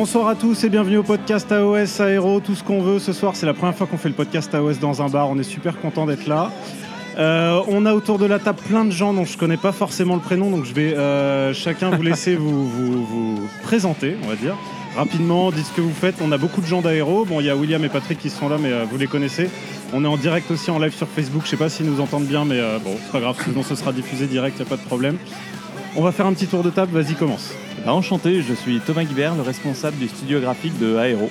Bonsoir à tous et bienvenue au podcast AOS Aéro, tout ce qu'on veut. Ce soir, c'est la première fois qu'on fait le podcast AOS dans un bar. On est super content d'être là. Euh, on a autour de la table plein de gens dont je connais pas forcément le prénom, donc je vais euh, chacun vous laisser vous, présenter, on va dire. Rapidement, dites ce que vous faites. On a beaucoup de gens d'aéro. Bon, il y a William et Patrick qui sont là, mais euh, vous les connaissez. On est en direct aussi en live sur Facebook. Je sais pas s'ils nous entendent bien, mais bon, c'est pas grave. Sinon, ce sera diffusé direct, il a pas de problème. On va faire un petit tour de table. Vas-y, commence. Bah, enchanté, je suis Thomas Guibert, le responsable du studio graphique de Aéro.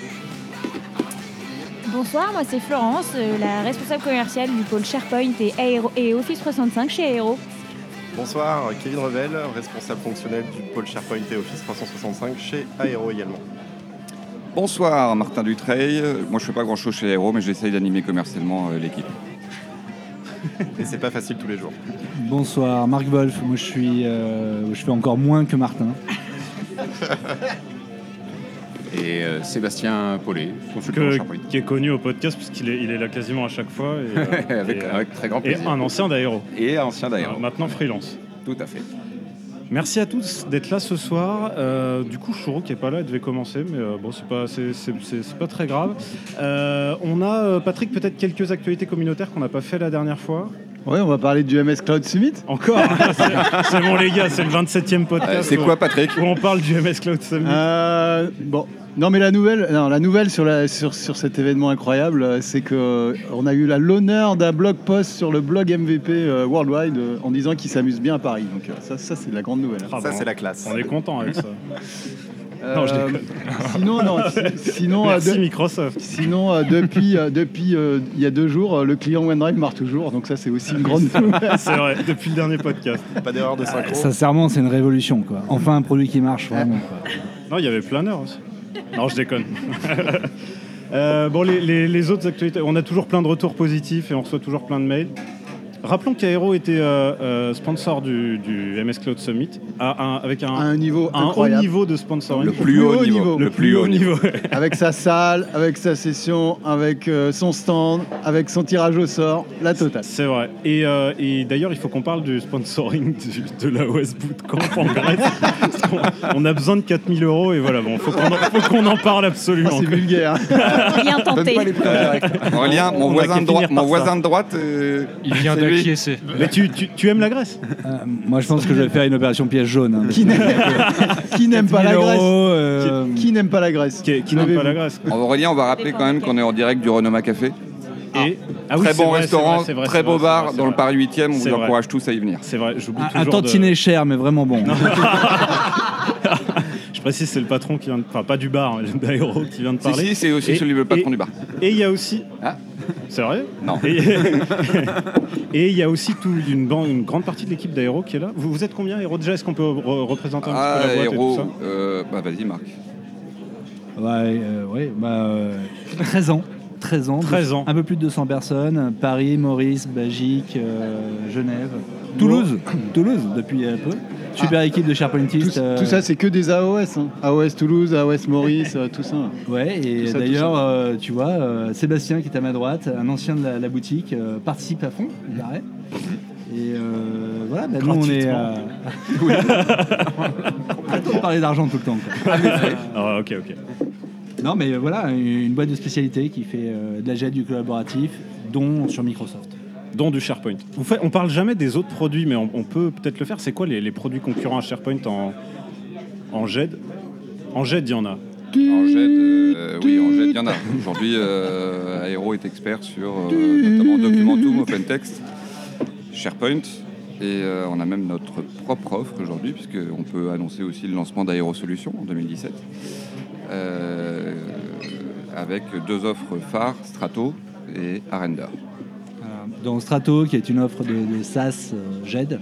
Bonsoir, moi c'est Florence, euh, la responsable commerciale du pôle SharePoint et, Aéro- et Office 365 chez Aéro. Bonsoir, Kevin Revel, responsable fonctionnel du pôle SharePoint et Office 365 chez Aéro également. Bonsoir, Martin Dutreil. Moi, je fais pas grand-chose chez Aero, mais j'essaye d'animer commercialement euh, l'équipe. Et c'est pas facile tous les jours. Bonsoir, Marc Wolf. Moi, je suis, euh, je fais encore moins que Martin. Et euh, Sébastien Paulet, consultant Que- qui est connu au podcast puisqu'il est, il est là quasiment à chaque fois. Et, euh, avec, et, avec très grand et plaisir. un ancien d'aéro. Et ancien d'ailleurs. Euh, Maintenant freelance. Tout à fait. Merci à tous d'être là ce soir. Euh, du coup, Chouro qui est pas là, il devait commencer, mais euh, bon, c'est pas, pas très grave. Euh, on a Patrick peut-être quelques actualités communautaires qu'on n'a pas fait la dernière fois. Ouais, on va parler du MS Cloud Summit. Encore. c'est, c'est bon les gars, c'est le 27e podcast. Euh, c'est quoi, Patrick où on parle du MS Cloud Summit. Euh, bon, non mais la nouvelle, non, la nouvelle sur, la, sur, sur cet événement incroyable, euh, c'est que euh, on a eu la- l'honneur d'un blog post sur le blog MVP euh, Worldwide euh, en disant qu'il s'amuse bien à Paris. Donc euh, ça, ça c'est de la grande nouvelle. Ah, Ça, bon, c'est la classe. On est content avec ça. Non, je Euh, déconne. sinon, non, si- sinon, euh, Merci de- Microsoft. sinon euh, depuis, euh, depuis euh, il y a deux jours, euh, le client OneDrive marche toujours. Donc ça, c'est aussi une grande nouvelle. C'est vrai, depuis le dernier podcast. Pas d'erreur de synchro. Sincèrement, c'est une révolution. Quoi. Enfin, un produit qui marche vraiment. Quoi. Non, il y avait Planner aussi. Non, je déconne. Euh, bon, les, les- les autres actualités, on a toujours plein de retours positifs et on reçoit toujours plein de mails. Rappelons qu'Aero était euh, euh, sponsor du, du MS Cloud Summit à un- avec un, À un niveau un haut niveau de sponsoring. Le plus haut niveau. Le plus haut niveau. avec sa salle, avec sa session, avec euh, son stand, avec son tirage au sort, la totale. C'est vrai. Et, euh, et d'ailleurs, il faut qu'on parle du sponsoring du- de la OS Bootcamp en Grèce. Parce qu'on- on a besoin de 4000 euros et voilà, bon, faut qu'on en, en parle absolument. Ah, c'est vulgaire. Tenté. Mon On a voisin, qu'à de droite, finir par mon voisin de droite, Il vient c'est Mais tu, tu- tu aimes la Grèce? Euh, moi, je pense que je vais faire une opération pièce jaune. hein. Qui n'aime qui n'aime pas la 1000 Grèce? euros, euh, Qui n'aime pas la Grèce? Qui, qui n'aime pas la Grèce. Aurélien, on va rappeler quand même qu'on est en direct du Renoma Café. Et, Ah oui, très c'est bon vrai, restaurant, c'est vrai, c'est vrai, très c'est beau vrai, bar c'est vrai, dans le Paris 8e. On C'est vous vrai. encourage tous à y venir. C'est vrai, j'oublie Un, un toujours. de- tantinet cher, mais vraiment bon. Je précise, c'est le patron qui vient de. Enfin, pas du bar, mais d'aéro qui vient de Si, parler. si, c'est aussi Et- celui le patron et- du bar. Et il y a aussi. Ah. C'est vrai Non. Et il y a aussi tout, une, ban- une grande partie de l'équipe d'aéro qui est là. Vous, vous êtes combien, Aéro Déjà, est-ce qu'on peut re- représenter un Ah, petit peu la boîte et tout ça? euh, bah, vas-y, Marc. Ouais, euh, ouais, bah, euh, 13 ans. 13 ans. 13 ans. Un peu plus de 200 personnes. Paris, Maurice, Belgique, euh, Genève. Toulouse. Toulouse, depuis un peu. Super équipe de Tout, SharePointistes. euh, tout ça, c'est que des AOS. hein. AOS Toulouse, AOS Maurice, euh, tout ça. Ouais, et Tout tout d'ailleurs, euh, tu vois, euh, Sébastien qui est à ma droite, un ancien de la, la boutique, euh, participe à fond, il paraît. Et euh, voilà, bah, nous on est. Euh, oui. Arrêtons de parler d'argent tout le temps. quoi. Ah, ok, ok. Non, mais voilà, une boîte de spécialité qui fait euh, de la GED du collaboratif, dont sur Microsoft. Dont du SharePoint. Vous faites, on parle jamais des autres produits, mais on, on peut peut-être le faire. C'est quoi les, les produits concurrents à SharePoint en, en GED En GED, il y en a. En GED, euh, oui, en GED, il y en a. Aujourd'hui, euh, Aero est expert sur euh, notamment Documentum, OpenText, SharePoint. Et euh, on a même notre propre offre aujourd'hui, puisqu'on peut annoncer aussi le lancement d'Aero Solutions en 2017. euh, avec deux offres phares, Strato et Arenda. Dans Strato, qui est une offre de, de SaaS euh, GED,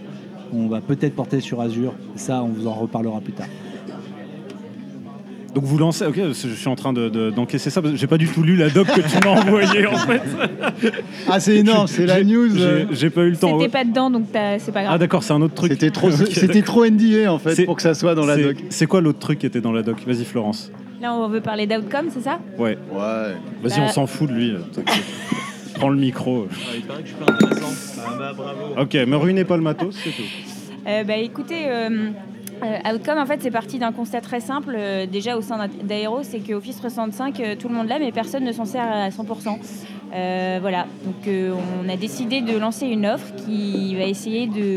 on va peut-être porter sur Azure. Ça, on vous en reparlera plus tard. Donc vous lancez, ok, je suis en train de- de- d'encaisser ça parce que j'ai pas du tout lu la doc que tu m'as envoyée en fait. Ah, c'est énorme, c'est la news. j'ai- euh, J'ai pas eu le temps. C'était pas dedans, donc c'est pas Ah grave. d'accord, c'est un autre truc. C'était trop, Ok, c'était trop NDA en fait pour que ça soit dans la doc. C'est quoi l'autre truc qui était dans la doc? Vas-y Florence. Là, on veut parler d'outcome, c'est ça? Ouais. Ouais. Vas-y, Bah- on s'en fout de lui. Prends le micro. il paraît que je suis pas intéressant. Ah bah bravo. Ok, me ruinez pas le matos, c'est tout. Euh, bah, écoutez, euh, Euh, Outcome, en fait, c'est parti d'un constat très simple. euh, déjà au sein d'Aero, c'est que Office 365, euh, tout le monde l'a, mais personne ne s'en sert à 100%. Euh, voilà. Donc, euh, on a décidé de lancer une offre qui va essayer de,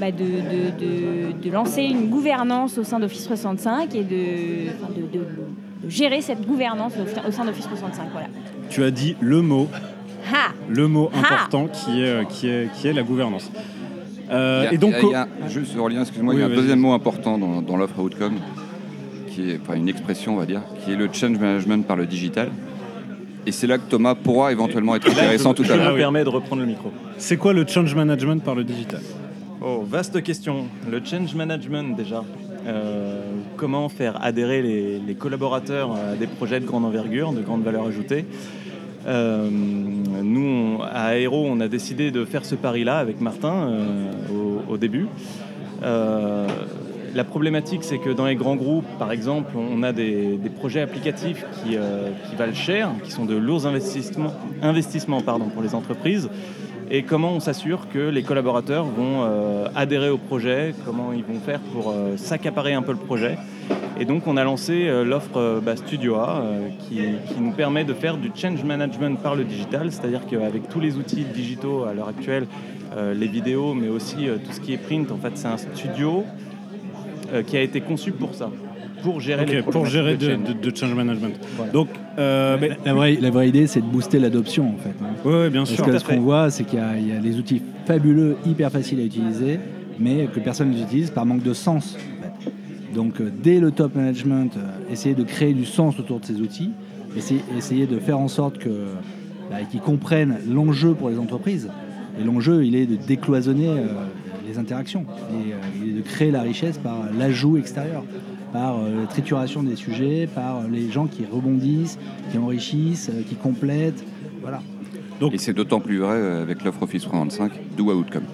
bah, de, de- de- de lancer une gouvernance au sein d'Office 365 et de, enfin, de- de- de gérer cette gouvernance au, au sein d'Office 365. Voilà. Tu as dit le mot, Ha le mot Ah. important qui est, euh, qui est, qui est la gouvernance. Euh, Il y a- et donc, il y a- il y a- juste Aurélien, excuse-moi, il y a Oui, un vas-y. deuxième mot important dans, dans l'offre Outcome, qui est enfin, une expression, on va dire, qui est le change management par le digital. Et c'est là que Thomas pourra éventuellement être intéressant tout à Je l'heure. me permets de reprendre le micro. c'est quoi le change management par le digital? Oh, vaste question. Le change management déjà. Euh, comment faire adhérer les, les collaborateurs à des projets de grande envergure, de grande valeur ajoutée Euh, Nous, à Aero, on a décidé de faire ce pari-là avec Martin euh, au, début. Euh, la problématique, c'est que dans les grands groupes, par exemple, on a des, projets applicatifs qui, qui valent cher, qui sont de lourds investissements, investissements pardon, pour les entreprises. Et comment on s'assure que les collaborateurs vont euh, adhérer au projet, comment ils vont faire pour euh, s'accaparer un peu le projet? Et donc on a lancé euh, l'offre bah, Studio A qui, nous permet de faire du change management par le digital, c'est-à-dire qu'avec tous les outils digitaux à l'heure actuelle, les vidéos, mais aussi tout ce qui est print, en fait c'est un studio qui a été conçu pour ça, pour gérer Ok, les pour gérer de, de- de change management. Voilà. Donc, euh, mais- La vraie, la vraie idée, c'est de booster l'adoption, en fait. hein. ouais, bien Parce sûr. Tout que ce qu'on voit, c'est qu'il y, a- il y a des outils fabuleux, hyper faciles à utiliser, mais que personne ne les utilise par manque de sens. en fait. Donc, euh, dès le top management, euh, essayer de créer du sens autour de ces outils, essayer, essayer de faire en sorte que, bah, qu'ils comprennent l'enjeu pour les entreprises. Et l'enjeu, il est de décloisonner euh, les interactions et euh, il est de créer la richesse par l'ajout extérieur, par euh, la trituration des sujets, par euh, les gens qui rebondissent, qui enrichissent, euh, qui complètent. Voilà. Et c'est d'autant plus vrai avec l'offre Office 365, d'où Outcome.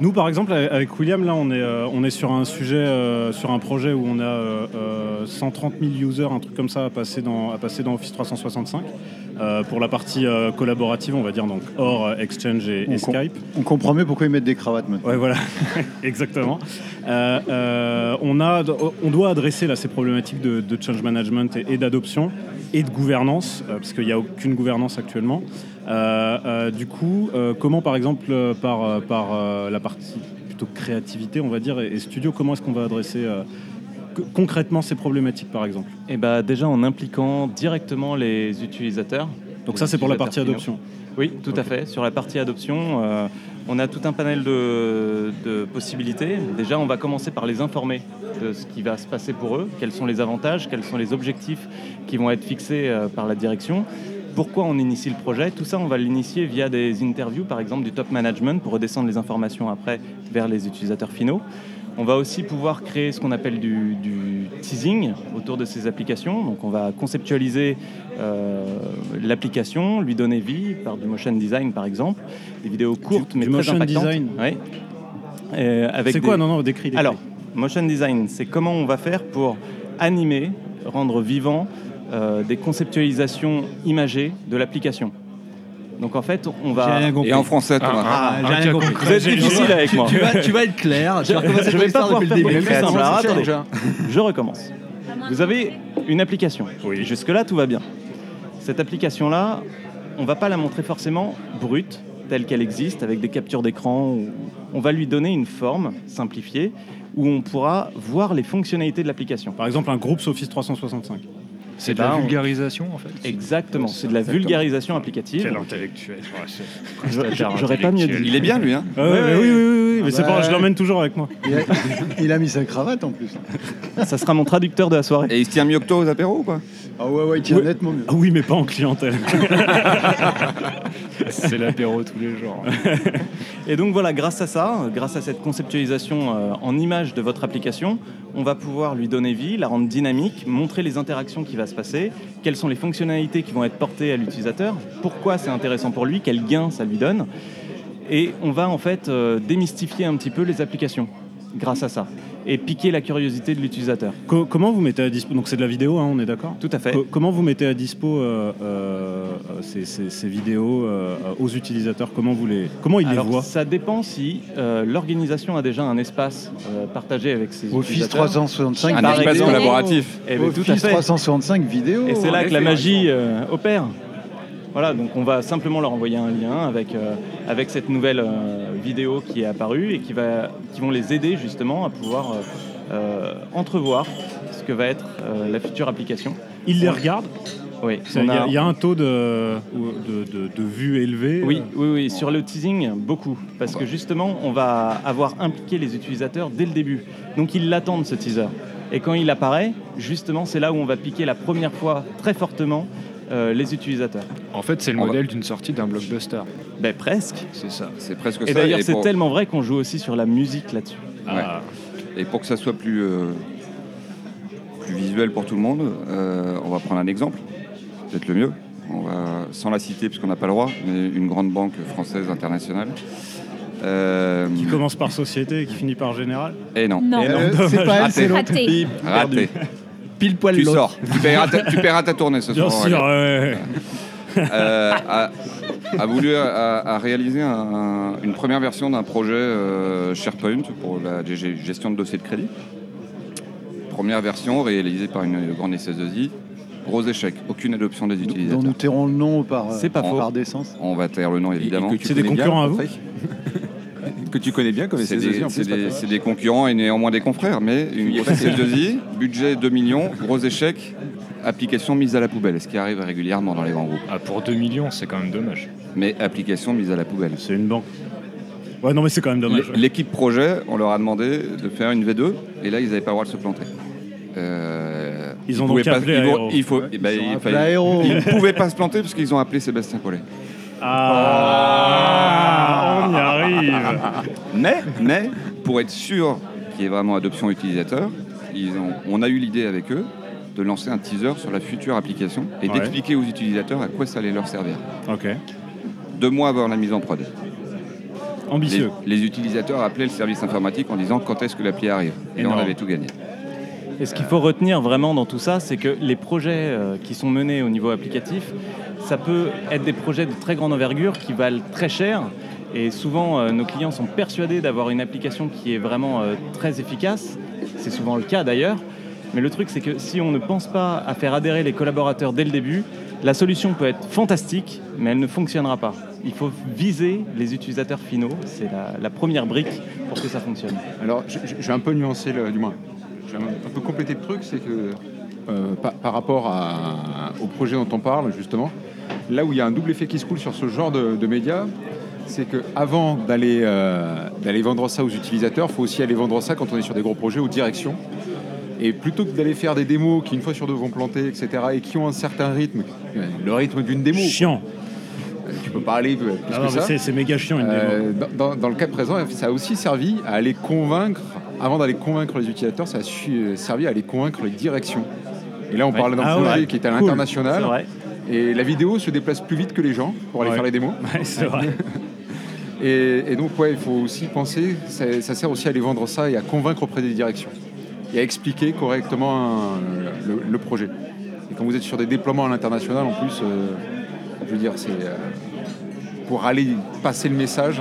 Nous, par exemple, avec William, là, on est, euh, on est sur un sujet, euh, sur un projet où on a euh, euh, 130 000 users, un truc comme ça, à passer dans, à passer dans Office 365. euh, pour la partie collaborative, on va dire, donc hors Exchange et, et On com- Skype. On comprend mieux pourquoi ils mettent des cravates maintenant. Ouais, voilà, exactement. On, a, on doit adresser là, ces problématiques de, de change management et, et d'adoption et de gouvernance, parce qu'il n'y a aucune gouvernance actuellement. Euh, euh, du coup, euh, comment par exemple par, par la partie plutôt créativité, on va dire, et, et studio, comment est-ce qu'on va adresser concrètement ces problématiques par exemple? Et bah déjà en impliquant directement les utilisateurs. Donc les ça c'est pour la partie adoption. Oui, tout à fait. Sur la partie adoption, euh, on a tout un panel de, de possibilités. Déjà, on va commencer par les informer de ce qui va se passer pour eux, quels sont les avantages, quels sont les objectifs qui vont être fixés euh, par la direction. Pourquoi on initie le projet Tout ça, on va l'initier via des interviews, par exemple, du top management pour redescendre les informations après vers les utilisateurs finaux. On va aussi pouvoir créer ce qu'on appelle du, du teasing autour de ces applications. Donc on va conceptualiser euh, l'application, lui donner vie par du motion design par exemple, des vidéos courtes Du- mais du très motion impactantes. design Oui. Euh, C'est quoi des- Non, non, décris. décris. alors, motion design, c'est comment on va faire pour animer, rendre vivant des conceptualisations imagées de l'application. Donc en fait, on J'ai va. rien compris. Et en français, Thomas. Ah, j'ai rien compris. Vous êtes difficile avec moi. Tu vas, tu vas être clair. Tu vas recommencer je vais pas pouvoir depuis le début. simple. Alors, attendez. Je recommence. Vous avez une application. Jusque-là, tout va bien. Cette application-là, on ne va pas la montrer forcément brute, telle qu'elle existe, avec des captures d'écran. On va lui donner une forme simplifiée où on pourra voir les fonctionnalités de l'application. Par exemple un groupe Office 365. C'est de la on- vulgarisation en fait. Exactement, c'est de la vulgarisation applicative. intellectuel. Je- J'aurais pas mieux dit. Il est bien, lui. Hein oui, oui, oui, oui, mais c'est bah, pas, je l'emmène toujours avec moi. Il a, il a mis sa cravate en plus. Ça sera mon traducteur de la soirée. Et il se tient mieux que toi aux apéros ou pas? Ah ouais, ouais, il tient Ouais. nettement mieux. Ah oui, mais pas en clientèle. C'est l'apéro tous les jours. Et donc voilà, grâce à ça, grâce à cette conceptualisation euh, en image de votre application, on va pouvoir lui donner vie, la rendre dynamique, montrer les interactions qui va se passer, quelles sont les fonctionnalités qui vont être portées à l'utilisateur, pourquoi c'est intéressant pour lui, quel gain ça lui donne. Et on va en fait euh, démystifier un petit peu les applications. Grâce à ça et piquer la curiosité de l'utilisateur. Co- comment vous mettez à dispo Donc c'est de la vidéo, hein, on est d'accord Tout à fait. Co- comment vous mettez à dispo euh, euh, ces, ces- ces vidéos euh, aux utilisateurs? Comment vous les Comment ils Alors, les voient? ça dépend si euh, l'organisation a déjà un espace euh, partagé avec ses Office utilisateurs. 365 Un espace collaboratif. Eh ben, tout à Office fait. 365 vidéo. Et c'est là que la magie euh, opère. Voilà, donc on va simplement leur envoyer un lien avec, euh, avec cette nouvelle euh, vidéo qui est apparue et qui, va, qui vont les aider justement à pouvoir euh, entrevoir ce que va être la future application. Ils les regardent Oui, Il y, a- y a un taux de, de, de, de vues élevé Oui, oui, oui, sur le teasing, beaucoup. Parce que justement, on va avoir impliqué les utilisateurs dès le début. Donc ils l'attendent, ce teaser. Et quand il apparaît, justement, c'est là où on va piquer la première fois très fortement euh, les utilisateurs. En fait, c'est le On va- modèle d'une sortie d'un blockbuster. Ben presque. C'est ça. C'est presque Et ça. d'ailleurs, c'est pour- tellement vrai qu'on joue aussi sur la musique là-dessus. ah, Et pour que ça soit plus, euh, plus visuel pour tout le monde, euh, on va prendre un exemple, peut-être le mieux. On va, sans la citer parce qu'on n'a pas le droit, mais une grande banque française internationale. Euh, qui commence par société et qui finit par général. Et non. Non. Non. Euh, c'est pas elle, c'est l'autre. Raté. Raté. Pile poil Tu sors. Tu paieras, ta, tu paieras ta tournée ce Bien soir. sûr, ouais. Euh, a, a voulu a, un- une première version d'un projet euh, SharePoint pour la gestion de dossiers de crédit. Première version réalisée par une grande SS2I. Gros échec, aucune adoption des Dont utilisateurs. nous tairons le nom par, C'est pas faux. par décence. On va taire le nom évidemment. Et que tu C'est des connais bien, concurrents à vous Patrick? Que tu connais bien comme C'est SS2I des, c'est des- c'est des concurrents et néanmoins des confrères, mais une grosse SS2I, budget 2 millions, gros échec, application mise à la poubelle, ce qui arrive régulièrement dans les grands groupes. Ah, pour 2 millions, c'est quand même dommage. Mais application mise à la poubelle. C'est une banque. Ouais, non, mais c'est quand même dommage. L'é- L'équipe projet, on leur a demandé de faire une V2 et là ils n'avaient pas le droit de se planter. Euh, Ils ont pouvaient donc pas- appelé ils vont- Aéro. il faut, eh ben, Ils il fallait- ne pouvaient pas se planter parce qu'ils ont appelé Sébastien Collet. Ah, arrive. Mais, mais pour être sûr qu'il y ait vraiment adoption utilisateur, ils ont- on a eu l'idée avec eux de lancer un teaser sur la future application et Ouais. d'expliquer aux utilisateurs à quoi ça allait leur servir. Ok. Deux mois avant la mise en prod. Les, Ambitieux. les utilisateurs appelaient le service informatique en disant quand est-ce que l'appli arrive. Et là, on avait tout gagné. Et ce qu'il faut retenir vraiment dans tout ça, c'est que les projets euh, qui sont menés au niveau applicatif, ça peut être des projets de très grande envergure qui valent très cher. Et souvent, euh, nos clients sont persuadés d'avoir une application qui est vraiment euh, très efficace. C'est souvent le cas d'ailleurs. Mais le truc, c'est que si on ne pense pas à faire adhérer les collaborateurs dès le début, la solution peut être fantastique, mais elle ne fonctionnera pas. Il faut viser les utilisateurs finaux. C'est la, première brique pour que ça fonctionne. Alors, je, vais un peu nuancer, le, du moins, je vais un, peu compléter le truc, c'est que euh, par, rapport au projet dont on parle, justement, là où il y a un double effet qui se coule sur ce genre de, de médias, c'est qu'avant d'aller euh, d'aller vendre ça aux utilisateurs, il faut aussi aller vendre ça quand on est sur des gros projets aux directions. Et plutôt que d'aller faire des démos qui, une fois sur deux, vont planter, etc., et qui ont un certain rythme, euh, le rythme d'une démo, Chiant. quoi. tu peux pas aller plus Ah que non, mais ça. c'est- méga chiant une démo. Euh, dans, le cas présent, ça a aussi servi à aller convaincre, avant d'aller convaincre les utilisateurs, ça a euh, servi à aller convaincre les directions. Et là, on Ouais. parle d'un Ah projet ouais, qui est à l'international. Et la vidéo se déplace plus vite que les gens pour aller Ouais. faire les démos. C'est vrai. Et, donc, ouais, il faut aussi penser, ça, sert aussi à aller vendre ça et à convaincre auprès des directions. Et à expliquer correctement euh, le, projet. Et quand vous êtes sur des déploiements à l'international, en plus, euh, je veux dire, c'est euh, pour aller passer le message,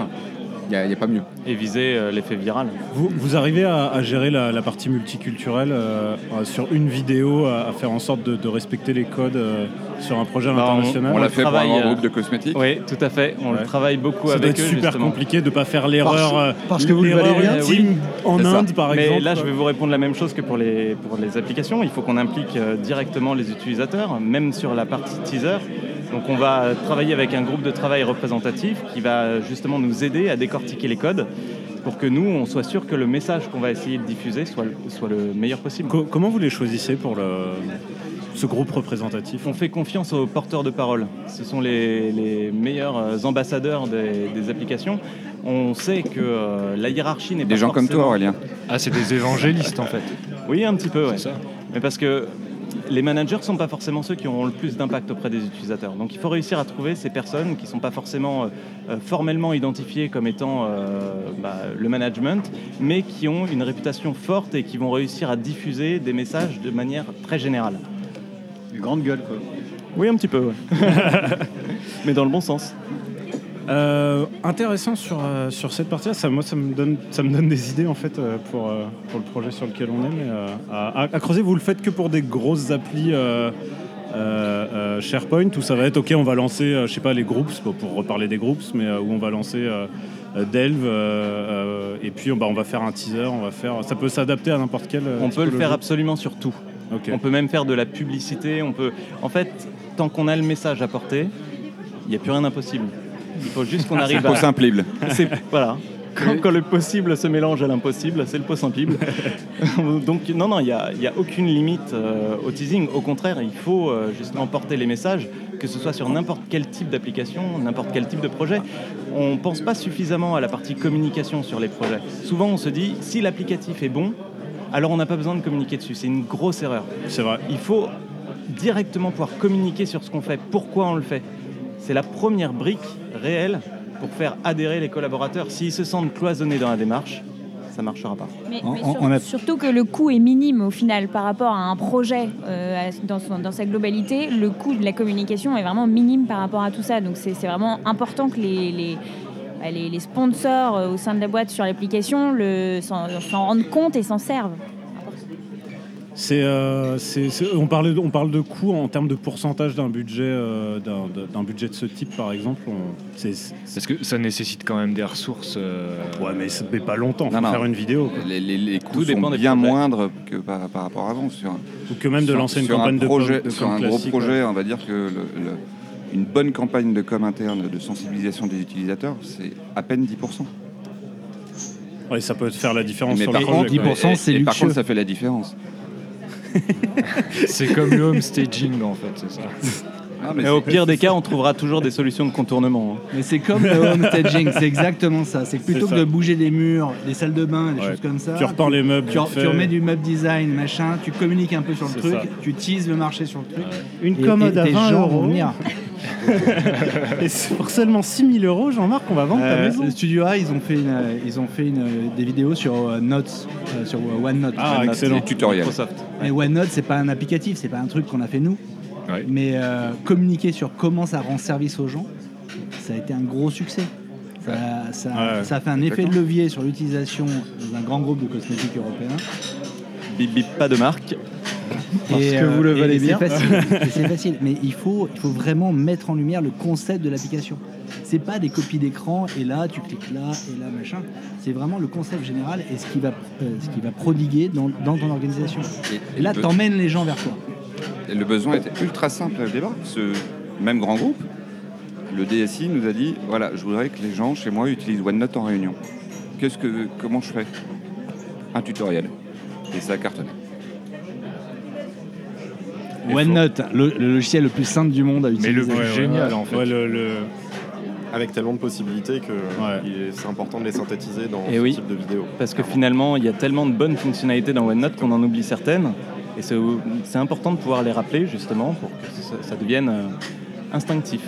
n'y a, pas mieux. Et viser euh, l'effet viral. Vous, vous arrivez à, à gérer la, la partie multiculturelle euh, euh, sur une vidéo, à, à faire en sorte de, de respecter les codes euh, sur un projet Bah, on- l'international On l'a fait pour un groupe de cosmétiques. Oui, tout à fait. On Ouais. le travaille beaucoup Ça doit avec être eux. super justement. compliqué de ne pas faire l'erreur euh, parce que vous le l'erreur ultime en. Inde, par Mais exemple. là, je vais vous répondre la même chose que pour les, pour les applications. Il faut qu'on implique euh, directement les utilisateurs, même sur la partie teaser. Donc, on va travailler avec un groupe de travail représentatif qui va justement nous aider à décortiquer les codes pour que nous, on soit sûr que le message qu'on va essayer de diffuser soit, le- soit le meilleur possible. Co- comment vous les choisissez pour le, ce groupe représentatif? On fait confiance aux porteurs de parole. Ce sont les, les meilleurs euh, ambassadeurs des, des applications. On sait que euh, la hiérarchie n'est pas Des gens comme toi, Aurélien. Ah, c'est des évangélistes en fait. Oui, un petit peu, ouais. C'est ça. Mais parce que les managers ne sont pas forcément ceux qui auront le plus d'impact auprès des utilisateurs. Donc il faut réussir à trouver ces personnes qui ne sont pas forcément euh, euh, formellement identifiées comme étant euh, bah, le management, mais qui ont une réputation forte et qui vont réussir à diffuser des messages de manière très générale. Une grande gueule, quoi. Oui, un petit peu, ouais. mais dans le bon sens. Euh, intéressant sur, euh, sur cette partie-là, ça, moi ça me, donne, ça me donne des idées en fait euh, pour, pour le projet sur lequel on est. Mais à, à creuser, vous le faites que pour des grosses applis SharePoint où ça va être ok, on va lancer, je sais pas, les groupes pour, reparler des groupes, mais où on va lancer Delve et puis bah, on va faire un teaser, on va faire. Ça peut s'adapter à n'importe quel. On peut le faire absolument sur tout. On peut même faire de la publicité. On peut, en fait, tant qu'on a le message à porter, il n'y a plus rien d'impossible. Il faut juste qu'on arrive C'est à. simple. C'est voilà. Quand, quand le possible se mélange à l'impossible, c'est le possible. Donc non, non, il n'y a aucune limite euh, au teasing. Au contraire, il faut euh, justement porter les messages, que ce soit sur n'importe quel type d'application, n'importe quel type de projet. On ne pense pas suffisamment à la partie communication sur les projets. Souvent, on se dit, si l'applicatif est bon, alors on n'a pas besoin de communiquer dessus. C'est une grosse erreur. C'est vrai. Il faut directement pouvoir communiquer sur ce qu'on fait, pourquoi on le fait? C'est la première brique réelle pour faire adhérer les collaborateurs. S'ils se sentent cloisonnés dans la démarche, ça ne marchera pas. Mais, On- mais on- sur- on a- surtout que le coût est minime au final par rapport à un projet euh, dans, son- dans sa globalité. Le coût de la communication est vraiment minime par rapport à tout ça. Donc c'est vraiment important que les, les, bah, les- les sponsors euh, au sein de la boîte sur l'application s'en rendent compte et s'en servent. C'est, euh, c'est- c'est- on, parlait, de- on parle de coûts en termes de pourcentage d'un budget, euh, d'un, d'un budget de ce type, par exemple. on- c'est, c'est- Parce que ça nécessite quand même des ressources. euh, ouais, mais ça fait pas longtemps. Faut Non, non. faire une vidéo. quoi. Les, les- les coûts sont bien moindres que par, par rapport à avant. Sur, Ou que même de sur- lancer une campagne un de projet, com- de Sur com un gros projet, on va dire que le- le- une bonne campagne de com interne de sensibilisation des utilisateurs, c'est à peine 10%. Ouais, ça peut faire la différence Mais sur par le contre, projet. quoi. 10%, et- c'est et par luxueux. contre, ça fait la différence. C'est comme le home staging en fait, c'est ça. Ah, mais au pire des cas, on trouvera toujours des solutions de contournement. hein. Mais c'est comme le home staging, c'est exactement ça. C'est que plutôt que ça. de bouger des murs, des salles de bain, des Ouais. choses comme ça. Tu repars les meubles. tu, vite tu fait. remets du meuble design, machin, tu communiques un peu sur le C'est truc, ça. tu teases le marché sur le truc. Une et- commode et à tes 20 gens vont euros. venir. Et pour seulement 6000 euros, Jean-Marc, on va vendre ta Euh, maison. le Studio A, ils ont fait, une, euh, ils ont fait une, euh, des vidéos sur euh, Notes, euh, sur euh, OneNote. Ah, Note, excellent. les tutoriels. Microsoft. Mais OneNote, c'est pas un applicatif, c'est pas un truc qu'on a fait nous. Ouais. Mais euh, communiquer sur comment ça rend service aux gens, ça a été un gros succès. Ça, ça- Ouais. ça a fait un effet de levier sur l'utilisation dans un grand groupe de cosmétiques européens. Bip bip, pas de marque. Parce Et, que vous le valez bien. c'est facile, mais il faut, il faut vraiment mettre en lumière le concept de l'application. C'est pas des copies d'écran et là tu cliques là et là machin. C'est vraiment le concept général et ce qui va, euh, ce qui va prodiguer dans, dans ton organisation. Et- Et là, t'emmènes les gens vers toi. Et le besoin était ultra simple au départ. Ce même grand groupe, le DSI nous a dit voilà, je voudrais que les gens chez moi utilisent OneNote en réunion. Qu'est-ce que, comment je fais? Un tutoriel. Et ça a cartonné. OneNote, le, le logiciel le plus simple du monde à Mais utiliser. le plus Ouais, génial ouais. en fait. Ouais, le- le- Avec tellement de possibilités que Ouais. il est- c'est important de les synthétiser dans Et ce oui. type de vidéo. Parce que finalement, il y a tellement de bonnes fonctionnalités dans OneNote qu'on en oublie certaines. Et c'est important de pouvoir les rappeler justement pour que ça, ça devienne euh, instinctif.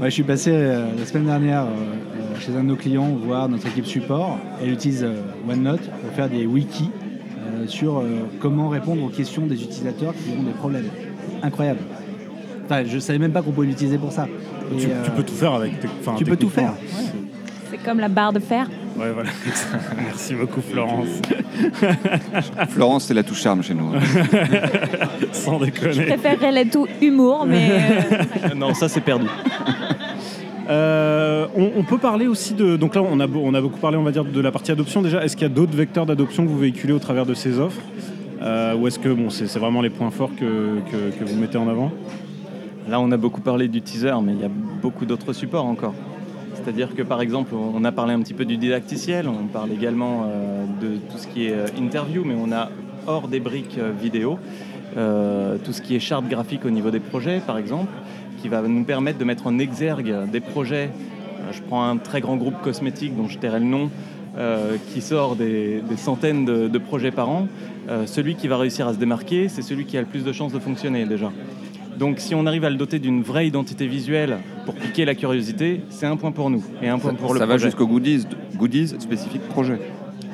Ouais, je suis passé euh, la semaine dernière euh, chez un de nos clients voir notre équipe support. Elle utilise euh, OneNote pour faire des wikis euh, sur euh, comment répondre aux questions des utilisateurs qui ont des problèmes. Incroyable. Enfin, je savais même pas qu'on pouvait l'utiliser pour ça. Et, tu, euh, tu peux tout faire avec. tes- tu peux tout faire. C'est comme la barre de fer. Ouais, voilà. Merci beaucoup, Florence. Florence, c'est la touche charme chez nous. Sans Je déconner. préférerais la tout humour, mais euh, non, ça c'est perdu. Euh, on, on peut parler aussi de. Donc là, on a, beau- on a beaucoup parlé, on va dire, de la partie adoption déjà. Est-ce qu'il y a d'autres vecteurs d'adoption que vous véhiculez au travers de ces offres? Euh, Ou est-ce que bon, c'est c'est vraiment les points forts que, que- que vous mettez en avant? Là, on a beaucoup parlé du teaser, mais il y a beaucoup d'autres supports encore. C'est-à-dire que par exemple, on a parlé un petit peu du didacticiel, on parle également euh, de tout ce qui est euh, interview, mais on a hors des briques euh, vidéo, tout ce qui est charte graphique au niveau des projets, par exemple, qui va nous permettre de mettre en exergue des projets. Je prends un très grand groupe cosmétique dont je tairai le nom, qui sort des, centaines de, projets par an, celui qui va réussir à se démarquer, c'est celui qui a le plus de chances de fonctionner déjà. Donc si on arrive à le doter d'une vraie identité visuelle pour piquer la curiosité, c'est un point pour nous et un point Ça, pour le ça va projet. jusqu'au goodies, goodies spécifique projet.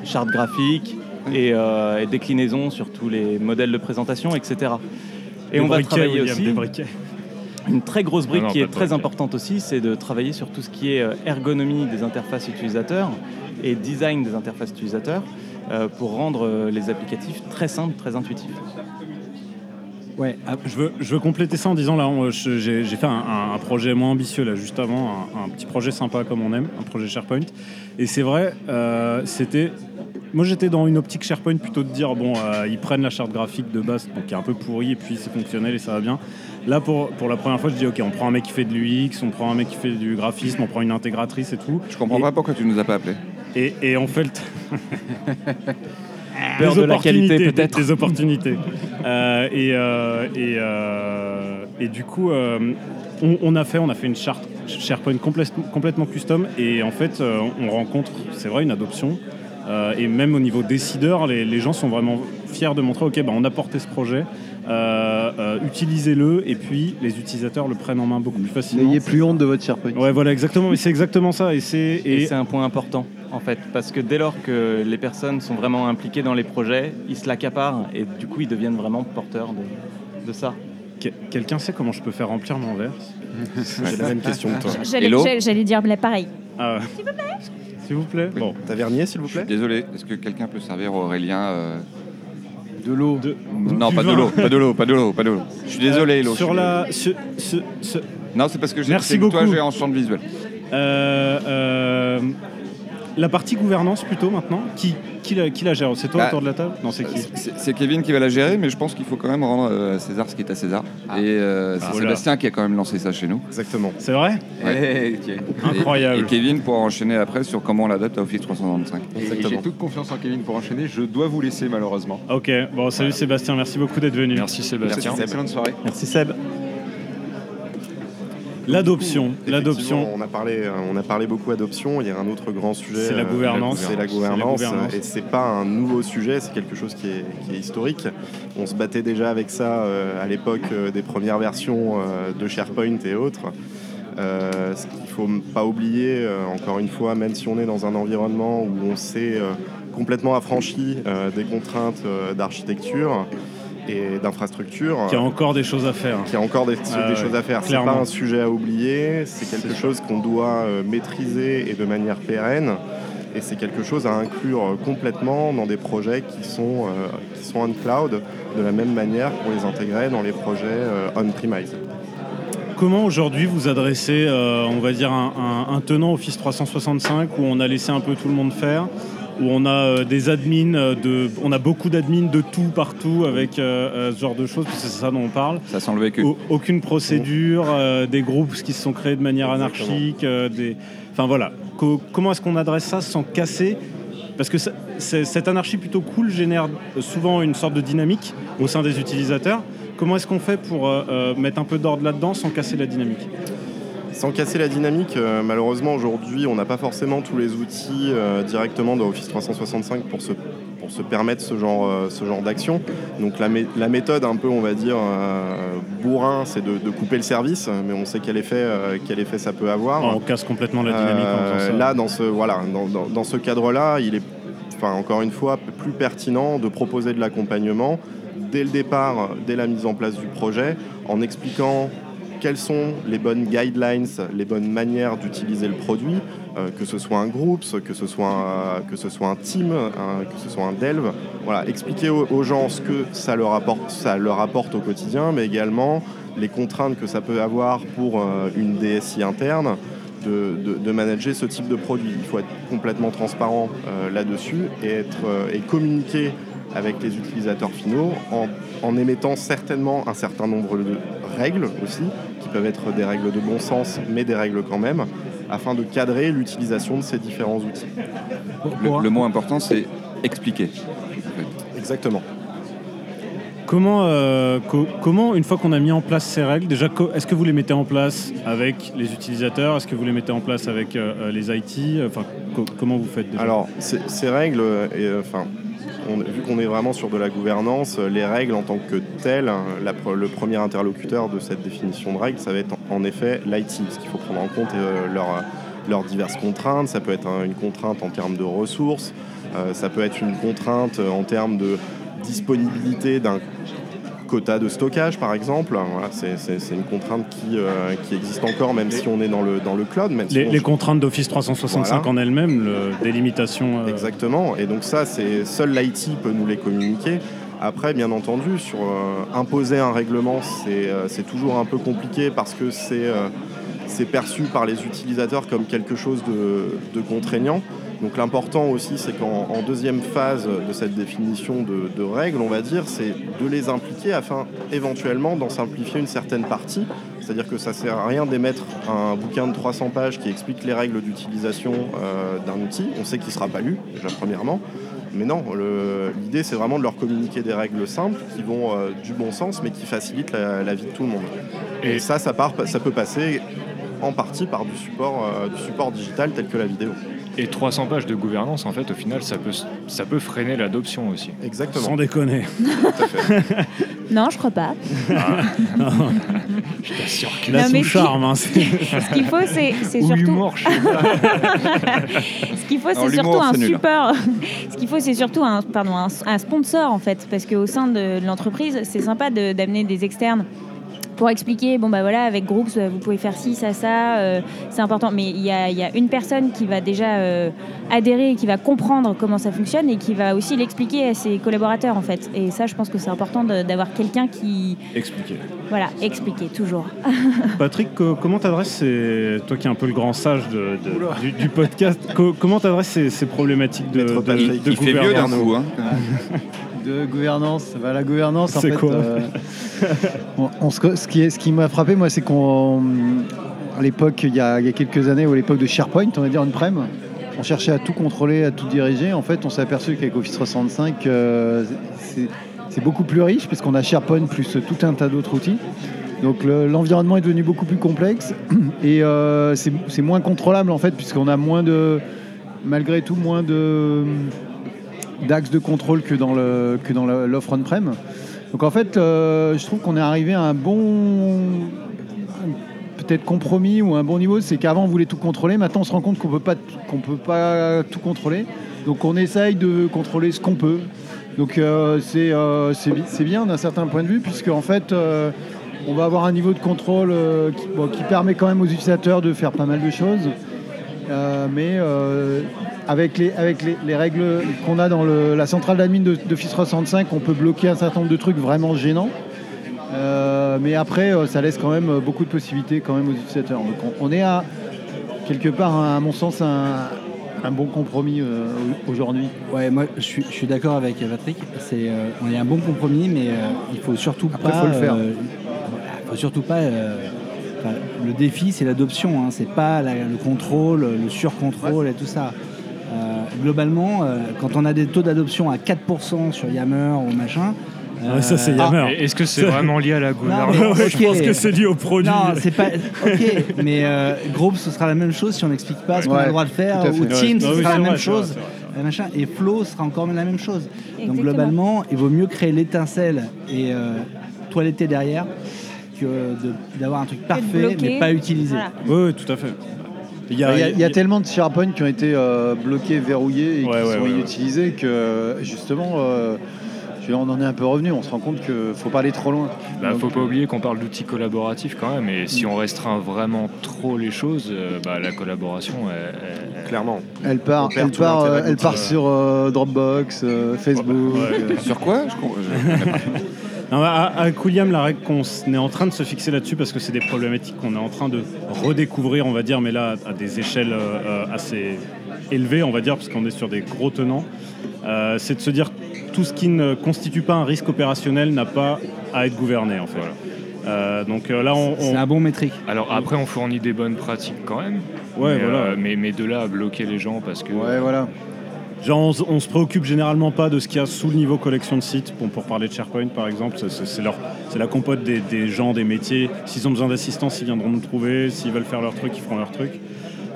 Charte graphique et, euh, et déclinaison sur tous les modèles de présentation, etc. Et Des on va travailler William, aussi des une très grosse brique Ah non, qui est très briquet. importante aussi, c'est de travailler sur tout ce qui est euh, ergonomie des interfaces utilisateurs et design des interfaces utilisateurs euh, pour rendre euh, les applicatifs très simples, très intuitifs. Ouais, ah, Je veux, je veux compléter ça en disant là, je- j'ai fait un, projet moins ambitieux là juste avant, un, un petit projet sympa comme on aime, un projet SharePoint. Et c'est vrai, euh, c'était. Moi j'étais dans une optique SharePoint plutôt de dire bon, euh, ils prennent la charte graphique de base, donc qui est un peu pourrie et puis c'est fonctionnel et ça va bien. Là pour, pour la première fois, je dis ok, on prend un mec qui fait de l'UX, on prend un mec qui fait du graphisme, on prend une intégratrice et tout. Je comprends Et- pas pourquoi tu nous as pas appelés. Et, et on fait le. Peur Des de la qualité, opportunités, peut-être. Des opportunités. Euh, et, euh, et, euh, et du coup, euh, on, on a fait, on a fait une charte SharePoint complète- complètement custom. Et en fait, euh, on rencontre, c'est vrai, une adoption. Euh, et même au niveau décideur, les, les gens sont vraiment fiers de montrer, ok, bah, on a porté ce projet, euh, euh, utilisez-le, et puis les utilisateurs le prennent en main beaucoup plus facilement. N'ayez plus honte de votre SharePoint. Ouais, voilà, exactement. Mais c'est exactement ça. Et c'est Et, et, c'est un point important en fait, parce que dès lors que les personnes sont vraiment impliquées dans les projets, ils se l'accaparent et du coup ils deviennent vraiment porteurs de, de ça. que- quelqu'un sait comment je peux faire remplir mon verre J'ai la même question que toi. J'allais dire mais pareil. Ah, S'il vous plaît. Bon. Tavernier, s'il vous Je suis plaît désolé. Est-ce que quelqu'un peut servir Aurélien euh, De l'eau. De- Non, pas de l'eau, pas de l'eau, pas de l'eau, pas de l'eau. Je suis désolé, Euh, l'eau. Sur la. Non, c'est parce que j'ai Merci c'est que toi, beaucoup. j'ai en champ de visuel. euh, euh, la partie gouvernance plutôt maintenant. Qui, qui, la, qui la gère? C'est toi Bah, autour de la table? Non, c'est qui? C'est Kevin qui va la gérer, mais je pense qu'il faut quand même rendre euh, à César ce qui est à César. Et euh, c'est Ah, voilà. Sébastien qui a quand même lancé ça chez nous. Exactement. C'est vrai? Ouais. Incroyable. Et, et Kevin pourra enchaîner après sur comment on l'adapte à Office 365. Et Exactement. J'ai toute confiance en Kevin pour enchaîner. Je dois vous laisser malheureusement. Ok, bon, salut Sébastien, merci beaucoup d'être venu. Merci Sébastien. Excellente soirée. Merci Seb. L'adoption. On a parlé, euh, on a parlé beaucoup adoption. Il y a un autre grand sujet. C'est la euh, gouvernance. C'est la gouvernance. Et c'est pas un nouveau sujet. C'est quelque chose qui est, qui est historique. On se battait déjà avec ça euh, à l'époque des premières versions de SharePoint et autres. Euh, ce qu'il faut pas oublier, euh, encore une fois, même si on est dans un environnement où on s'est euh, complètement affranchi des contraintes d'architecture et d'infrastructure, Qui a encore des choses à faire. qu'il y a encore des, Ah des ouais, choses à faire. C'est pas un sujet à oublier, c'est quelque chose qu'on doit euh, maîtriser et de manière pérenne. Et c'est quelque chose à inclure euh, complètement dans des projets qui sont, euh, qui sont on cloud, de la même manière pour les intégrer dans les projets euh, on-premise. Comment aujourd'hui vous adressez, euh, on va dire, un, un- un tenant Office 365 où on a laissé un peu tout le monde faire où on a euh, des admins, euh, de, on a beaucoup d'admins de tout partout avec euh, ce genre de choses, parce que c'est ça dont on parle. Ça sent le vécu. Au- aucune procédure, euh, des groupes qui se sont créés de manière anarchique, euh, des... enfin voilà. Co- comment est-ce qu'on adresse ça sans casser? Parce que ça- cette anarchie plutôt cool génère souvent une sorte de dynamique au sein des utilisateurs. Comment est-ce qu'on fait pour mettre un peu d'ordre là-dedans sans casser la dynamique? Sans casser la dynamique, euh, malheureusement aujourd'hui on n'a pas forcément tous les outils euh, directement dans Office 365 pour se, pour se permettre ce genre, euh, ce genre d'action. Donc la, mé- la méthode un peu on va dire euh, bourrin c'est de, de couper le service, mais on sait quel effet, euh, quel effet ça peut avoir. On casse complètement la dynamique en faisant ça. Là dans ce, voilà, dans, dans- dans ce cadre-là, il est encore une fois plus pertinent de proposer de l'accompagnement dès le départ, dès la mise en place du projet, en expliquant quelles sont les bonnes guidelines, les bonnes manières d'utiliser le produit, euh, que ce soit un groupe, que ce soit un, que ce soit un team, que ce soit un delve. Voilà, expliquer aux, gens ce que ça leur, apporte, ça leur apporte au quotidien, mais également les contraintes que ça peut avoir pour euh, une DSI interne de, de- manager ce type de produit. Il faut être complètement transparent euh, là-dessus et, et communiquer avec les utilisateurs finaux en, en émettant certainement un certain nombre de règles aussi, qui peuvent être des règles de bon sens, mais des règles quand même, afin de cadrer l'utilisation de ces différents outils. Le, le mot important, c'est expliquer. Exactement. comment, euh, co- comment, une fois qu'on a mis en place ces règles, déjà, est-ce que vous les mettez en place avec les utilisateurs? Est-ce que vous les mettez en place avec euh, euh, les IT Enfin, co- comment vous faites déjà? Alors, ces règles, euh, enfin, vu qu'on est vraiment sur de la gouvernance, euh, les règles en tant que telles, hein, le premier interlocuteur de cette définition de règles, ça va être en, effet l'IT, parce qu'il faut prendre en compte euh, leurs leurs diverses contraintes. Ça peut être une contrainte en termes de ressources, euh, ça peut être une contrainte euh, en termes de disponibilité d'un quota de stockage, par exemple. Voilà, c'est- une contrainte qui, euh, qui existe encore, même si on est dans le, dans le cloud. Même si les, on- les contraintes d'Office 365 Voilà. en elles-mêmes, le- des limitations. euh, Exactement. Et donc ça, c'est seul l'IT peut nous les communiquer. Après, bien entendu, sur euh, imposer un règlement, c'est c'est toujours un peu compliqué parce que c'est c'est perçu par les utilisateurs comme quelque chose de, contraignant. Donc l'important aussi, c'est qu'en en deuxième phase de cette définition de, règles, on va dire, c'est de les impliquer afin éventuellement d'en simplifier une certaine partie. C'est-à-dire que ça sert à rien d'émettre un bouquin de 300 pages qui explique les règles d'utilisation euh, d'un outil. On sait qu'il ne sera pas lu, déjà premièrement. Mais non, l'idée c'est vraiment de leur communiquer des règles simples qui vont euh, du bon sens mais qui facilitent la, la vie de tout le monde. Et, ça, ça, part, ça peut passer en partie par du support, euh, du support digital tel que la vidéo. Et 300 pages de gouvernance, en fait, au final, ça peut, ça peut freiner l'adoption aussi. Exactement. Sans déconner. Non, je crois pas. Je t'assure que La Non, mais sous-charme. hein, Ce qu'il faut, c'est c'est Ou surtout. l'humour, je sais pas. Ce qu'il faut, Non, c'est surtout un support. Ce qu'il faut, c'est surtout un, pardon, un, un sponsor en fait, parce qu'au sein de, de l'entreprise, c'est sympa de- d'amener des externes pour expliquer. Bon bah voilà, avec Groups, euh, vous pouvez faire ci, ça, ça. euh, c'est important. Mais il y a, il y a une personne qui va déjà euh, adhérer, et qui va comprendre comment ça fonctionne et qui va aussi l'expliquer à ses collaborateurs en fait. Et ça, je pense que c'est important d'avoir quelqu'un qui, Expliquez. voilà, expliquer toujours. Patrick, co- comment t'adresses ces... toi qui es un peu le grand sage de- de- du, du podcast, co- comment t'adresses ces, ces problématiques de, de, de Il fait mieux d'un gouvernance coup. Hein. De gouvernance. Bah, la gouvernance, en C'est fait. quoi euh, on- on se- ce qui, est- ce qui m'a frappé, moi, c'est qu'on. À l'époque, il y, a, il y a quelques années, ou à l'époque de SharePoint, on va dire on-prem, on cherchait à tout contrôler, à tout diriger. En fait, on s'est aperçu qu'avec Office 365, euh, c'est beaucoup plus riche, puisqu'on a SharePoint plus tout un tas d'autres outils. Donc le- l'environnement est devenu beaucoup plus complexe et euh, c'est c'est moins contrôlable en fait puisqu'on a moins de malgré tout moins de d'axes de contrôle que dans le que dans l'offre on-prem. Donc en fait, euh, je trouve qu'on est arrivé à un bon peut-être compromis ou un bon niveau, c'est qu'avant on voulait tout contrôler, maintenant on se rend compte qu'on peut pas qu'on peut pas tout contrôler. Donc on essaye de contrôler ce qu'on peut. Donc euh, c'est euh, c'est bi- c'est bien d'un certain point de vue puisque en fait on va avoir un niveau de contrôle qui permet quand même aux utilisateurs de faire pas mal de choses. Euh, mais euh, avec, les, avec les, les règles qu'on a dans le- la centrale d'admin de- d'Office 365, on peut bloquer un certain nombre de trucs vraiment gênants. Euh, mais après, ça laisse quand même beaucoup de possibilités quand même aux utilisateurs. Donc on, on est à quelque part, à mon sens, un, un bon compromis euh, au- aujourd'hui. Ouais, moi je suis, je suis d'accord avec Patrick. C'est, euh, on est un bon compromis, mais il faut surtout Après, pas. faut le faire. voilà, faut surtout pas. Enfin, le défi, c'est l'adoption. Hein, c'est pas la- le contrôle, le surcontrôle et tout ça. Euh, globalement, euh, quand on a des taux d'adoption à 4% sur Yammer ou machin. Ah, ça, c'est euh, Yammer. Et Est-ce que c'est vraiment lié à la Non, gouvernance Je pense que c'est lié au produit. Non, c'est pas. Ok, mais euh, Group, ce sera la même chose si on n'explique pas ce qu'on a le droit de faire. Ou. Teams, Non, ce sera la même chose. Et, machin. et Flow sera encore la même chose. Donc globalement, il vaut mieux créer l'étincelle et euh, toiletter derrière que d'avoir un truc parfait mais pas utilisé. Voilà. Oui, oui, tout à fait. Il y Il y, a, a, il y a tellement de SharePoint qui ont été euh, bloqués, verrouillés et Ouais, qui ouais, sont ouais, ouais. inutilisés que justement, euh, on en est un peu revenu. On se rend compte qu'il ne faut pas aller trop loin. Bah, Donc, faut pas oublier qu'on parle d'outils collaboratifs quand même, et si on restreint vraiment trop les choses, euh, bah, la collaboration, elle- elle- elle- Clairement. Elle part, elle part, euh, elle part sur euh, Dropbox, euh, Facebook. Ouais. euh, Sur quoi? Je Non, à, à William, la règle qu'on est en train de se fixer là-dessus parce que c'est des problématiques qu'on est en train de redécouvrir, on va dire, mais là à des échelles euh, assez élevées, on va dire, parce qu'on est sur des gros tenants. Euh, c'est de se dire tout ce qui ne constitue pas un risque opérationnel n'a pas à être gouverné, en fait. Euh, donc euh, là, on, C'est un bon métrique. Alors après, on fournit des bonnes pratiques quand même. Ouais, mais, voilà. euh, mais, mais de là à bloquer les gens parce que ouais, voilà. On, on se préoccupe généralement pas de ce qu'il y a sous le niveau collection de sites. Pour parler de SharePoint, par exemple, c'est- la compote des, gens, des métiers. S'ils ont besoin d'assistance, ils viendront nous trouver. S'ils veulent faire leur truc, ils feront leur truc.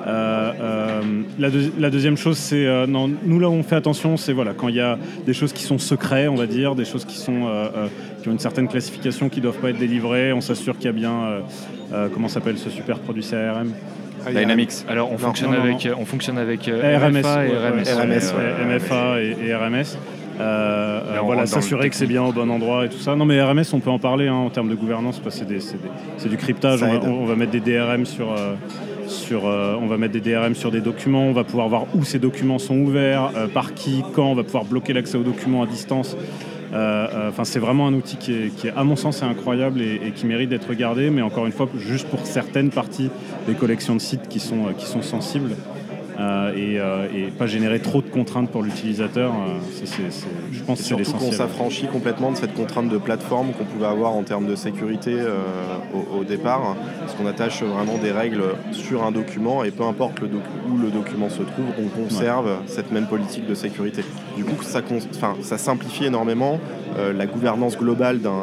Euh, euh, la, deux- la deuxième chose, c'est euh, nous là on fait attention, c'est voilà quand il y a des choses qui sont secrets, on va dire, des choses qui qui ont une certaine classification, qui doivent pas être délivrées. On s'assure qu'il y a bien comment s'appelle ce super produit CRM. Ah, Dynamics. Alors on Non, fonctionne non, non, avec, on fonctionne avec euh, RMS, MFA et RMS. RMS, ouais, Euh, MFA et, et RMS. Euh, euh, Là, on voilà, s'assurer que c'est bien au bon endroit et tout ça. Non, mais RMS, on peut en parler hein, en termes de gouvernance parce que c'est des- c'est des- c'est du cryptage. On va, on mettre des DRM sur, euh, sur, euh, on va mettre des DRM sur des documents. On va pouvoir voir où ces documents sont ouverts, euh, par qui, quand. On va pouvoir bloquer l'accès aux documents à distance. Euh, euh, Enfin, c'est vraiment un outil qui à mon sens, est incroyable et, qui mérite d'être regardé. Mais encore une fois, juste pour certaines parties des collections de sites qui sont, euh, qui sont sensibles. Euh, et, euh, et pas générer trop de contraintes pour l'utilisateur. euh, je pense Et que c'est surtout qu'on s'affranchit complètement de cette contrainte de plateforme qu'on pouvait avoir en termes de sécurité au, au départ, parce qu'on attache vraiment des règles sur un document et peu importe le où le document se trouve, on conserve cette même politique de sécurité. Du coup, ça, ça simplifie énormément la gouvernance globale d'un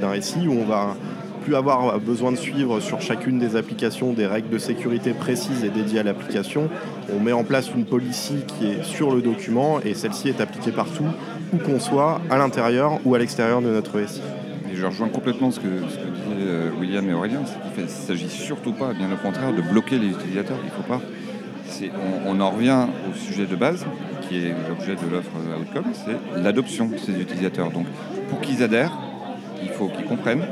d'un SI où on va plus avoir besoin de suivre sur chacune des applications des règles de sécurité précises et dédiées à l'application. On met en place une policy qui est sur le document et celle-ci est appliquée partout, où qu'on soit, à l'intérieur ou à l'extérieur de notre SI. Et je rejoins complètement ce que, ce disaient euh, William et Aurélien. qu'il ne s'agit surtout pas, bien au contraire, de bloquer les utilisateurs. Il faut pas. On, on en revient au sujet de base, qui est l'objet de l'offre Outcome, c'est l'adoption de ces utilisateurs. Donc, pour qu'ils adhèrent, il faut qu'ils comprennent.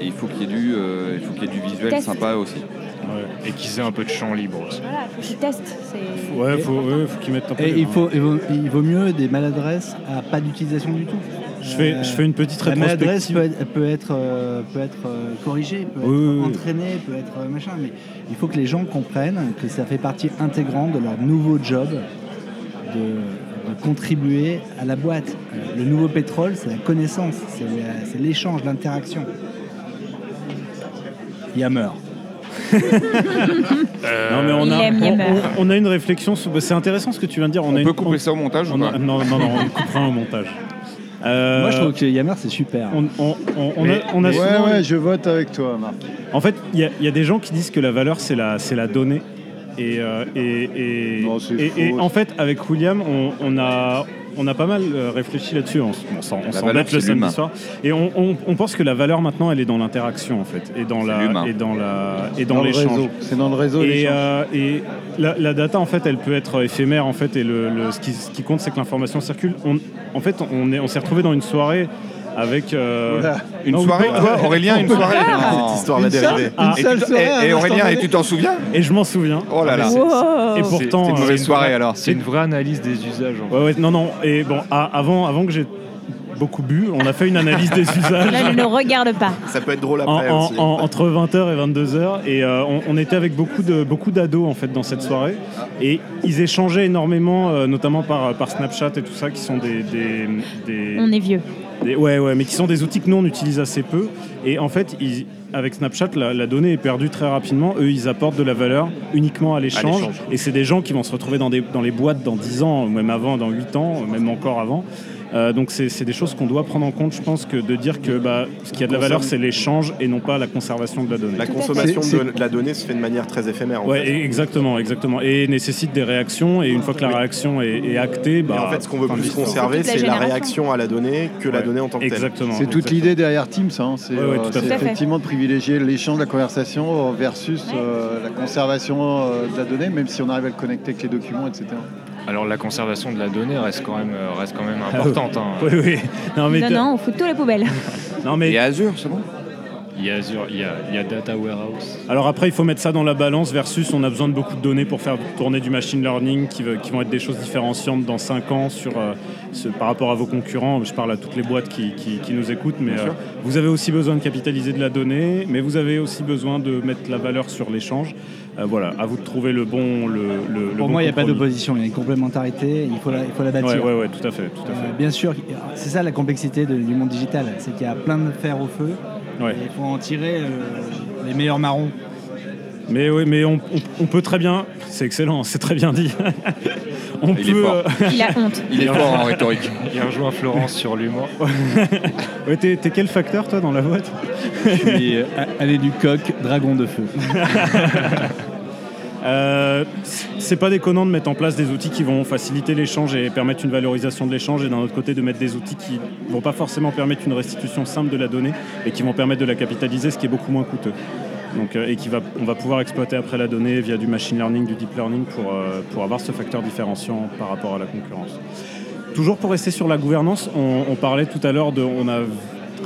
Et il faut qu'il y ait du, euh, il faut qu'il y ait du visuel Test. sympa aussi. Ouais. Et qu'ils aient un peu de champ libre aussi. Voilà, faut qu'ils testent. c'est- Ouais, faut, ouais, faut qu'ils mettent un peu. Et les il, mains. faut, il, vaut, il vaut mieux des maladresses à pas d'utilisation du tout. Je fais, je fais une petite La maladresse rétrospective. peut être, peut être, euh, peut être euh, corrigée, peut Oui, être oui, oui. entraînée, peut être euh, machin, mais il faut que les gens comprennent que ça fait partie intégrante de leur nouveau job de, de contribuer à la boîte. Euh, Le nouveau pétrole, c'est la connaissance, c'est la- c'est l'échange, l'interaction. Yammer. Non, mais on Il a, aime on, Yammer. on- on a une réflexion. sur- bah, C'est intéressant ce que tu viens de dire. On, On, a peut une, couper ça au montage ou on a- pas non, non, non, on le coupera au montage. Euh, Moi, je trouve que Yammer, c'est super. on, on- on- on a, Mais- on a Ouais, souvent- ouais, je vote avec toi, Marc. En fait, il y, a- il y a des gens qui disent que la valeur, c'est la, c'est la donnée. Et, euh, et, et, Non, c'est et- et faux. en fait, avec William, on, on a, on a pas mal euh, réfléchi là-dessus. On, on s'embête le samedi soir. Et on, on- on pense que la valeur maintenant, elle est dans l'interaction en fait, et dans la, et dans la, et dans, l'échange. réseau. C'est dans le réseau. Et, euh, et la, la data, en fait, elle peut être éphémère, en fait, et le, le- ce, qui, ce qui compte, c'est que l'information circule. On, en fait, on est- on s'est retrouvé dans une soirée avec. euh. Une Non, soirée, on peut- quoi Aurélien, une soirée Non. Cette histoire va Une seule- dériver. Ah. une Et, seule tu- soirée, et- un et instant Aurélien, et tu t'en souviens Et je m'en souviens. Oh là là. Wow. Et C'est- pourtant, c'est une euh, vraie soirée, alors. C'est une vraie analyse des usages. en fait. Ouais, ouais, non, non. Et bon, à- avant, avant que j'ai beaucoup bu, on a fait une analyse des usages. Là, ne nous regarde pas. Ça peut être drôle après en- aussi. en- entre 20h et 22h et euh, on, on était avec beaucoup de beaucoup d'ados en fait dans cette soirée et ils échangeaient énormément euh, notamment par, par Snapchat et tout ça qui sont des, des, des- On est vieux. des- ouais ouais mais qui sont des outils que nous on utilise assez peu et en fait ils- avec Snapchat la, la donnée est perdue très rapidement eux ils apportent de la valeur uniquement à l'échange l'échange. et c'est des gens qui vont se retrouver dans, des, dans les boîtes dans 10 ans même avant dans 8 ans même encore avant Euh, donc c'est c'est des choses qu'on doit prendre en compte, je pense, que de dire que bah, ce qui a de la valeur, c'est l'échange et non pas la conservation de la donnée. La consommation de, de la donnée se fait de manière très éphémère. et- exactement, exactement. Et nécessite des réactions. Et une fois que la Oui. réaction est, est actée, Et bah, en fait, ce qu'on veut plus conserver, la c'est la réaction à la donnée que la donnée en tant que telle. Exactement. C'est toute l'idée derrière Teams. hein. C'est Ouais, ouais, euh, effectivement de privilégier l'échange, la conversation versus euh, la conservation euh, de la donnée, même si on arrive à le connecter avec les documents, etc. Alors la conservation de la donnée reste quand même, euh, reste quand même Ah, importante. hein. Oui, oui. Non, mais, Non, non, on fout tout à la poubelle. non, mais Et Azure, c'est bon Il y a Azure, il y a, il y a Data Warehouse. Alors après, il faut mettre ça dans la balance versus on a besoin de beaucoup de données pour faire tourner du machine learning qui, vont être des choses différenciantes dans 5 ans sur, euh, ce- par rapport à vos concurrents. Je parle à toutes les boîtes qui, qui- qui nous écoutent, mais euh, vous avez aussi besoin de capitaliser de la donnée, mais vous avez aussi besoin de mettre la valeur sur l'échange. Euh, voilà, à vous de trouver le bon. Le, le- le Pour bon moi, il n'y a pas d'opposition, il y a une complémentarité, il faut la, il faut la bâtir. Ouais, ouais, ouais, tout à fait. Tout à Euh, fait. bien sûr, c'est ça la complexité de- du monde digital, c'est qu'il y a plein de fer au feu, Ouais. et il faut en tirer euh, les meilleurs marrons. Mais oui, mais on, on- on peut très bien, c'est excellent, c'est très bien dit. On Il est fort. euh, Il a honte. Il est fort en rhétorique. Il rejoint Florence sur l'humour. ouais, t'es, t'es quel facteur toi dans la boîte Je suis euh, allé du coq, dragon de feu. Euh, c'est pas déconnant de mettre en place des outils qui vont faciliter l'échange et permettre une valorisation de l'échange, et d'un autre côté de mettre des outils qui vont pas forcément permettre une restitution simple de la donnée, et qui vont permettre de la capitaliser, ce qui est beaucoup moins coûteux. Donc, euh, et qui va, on va pouvoir exploiter après la donnée via du machine learning, du deep learning pour, euh, pour avoir ce facteur différenciant par rapport à la concurrence. Toujours pour rester sur la gouvernance, on, on parlait tout à l'heure de, on a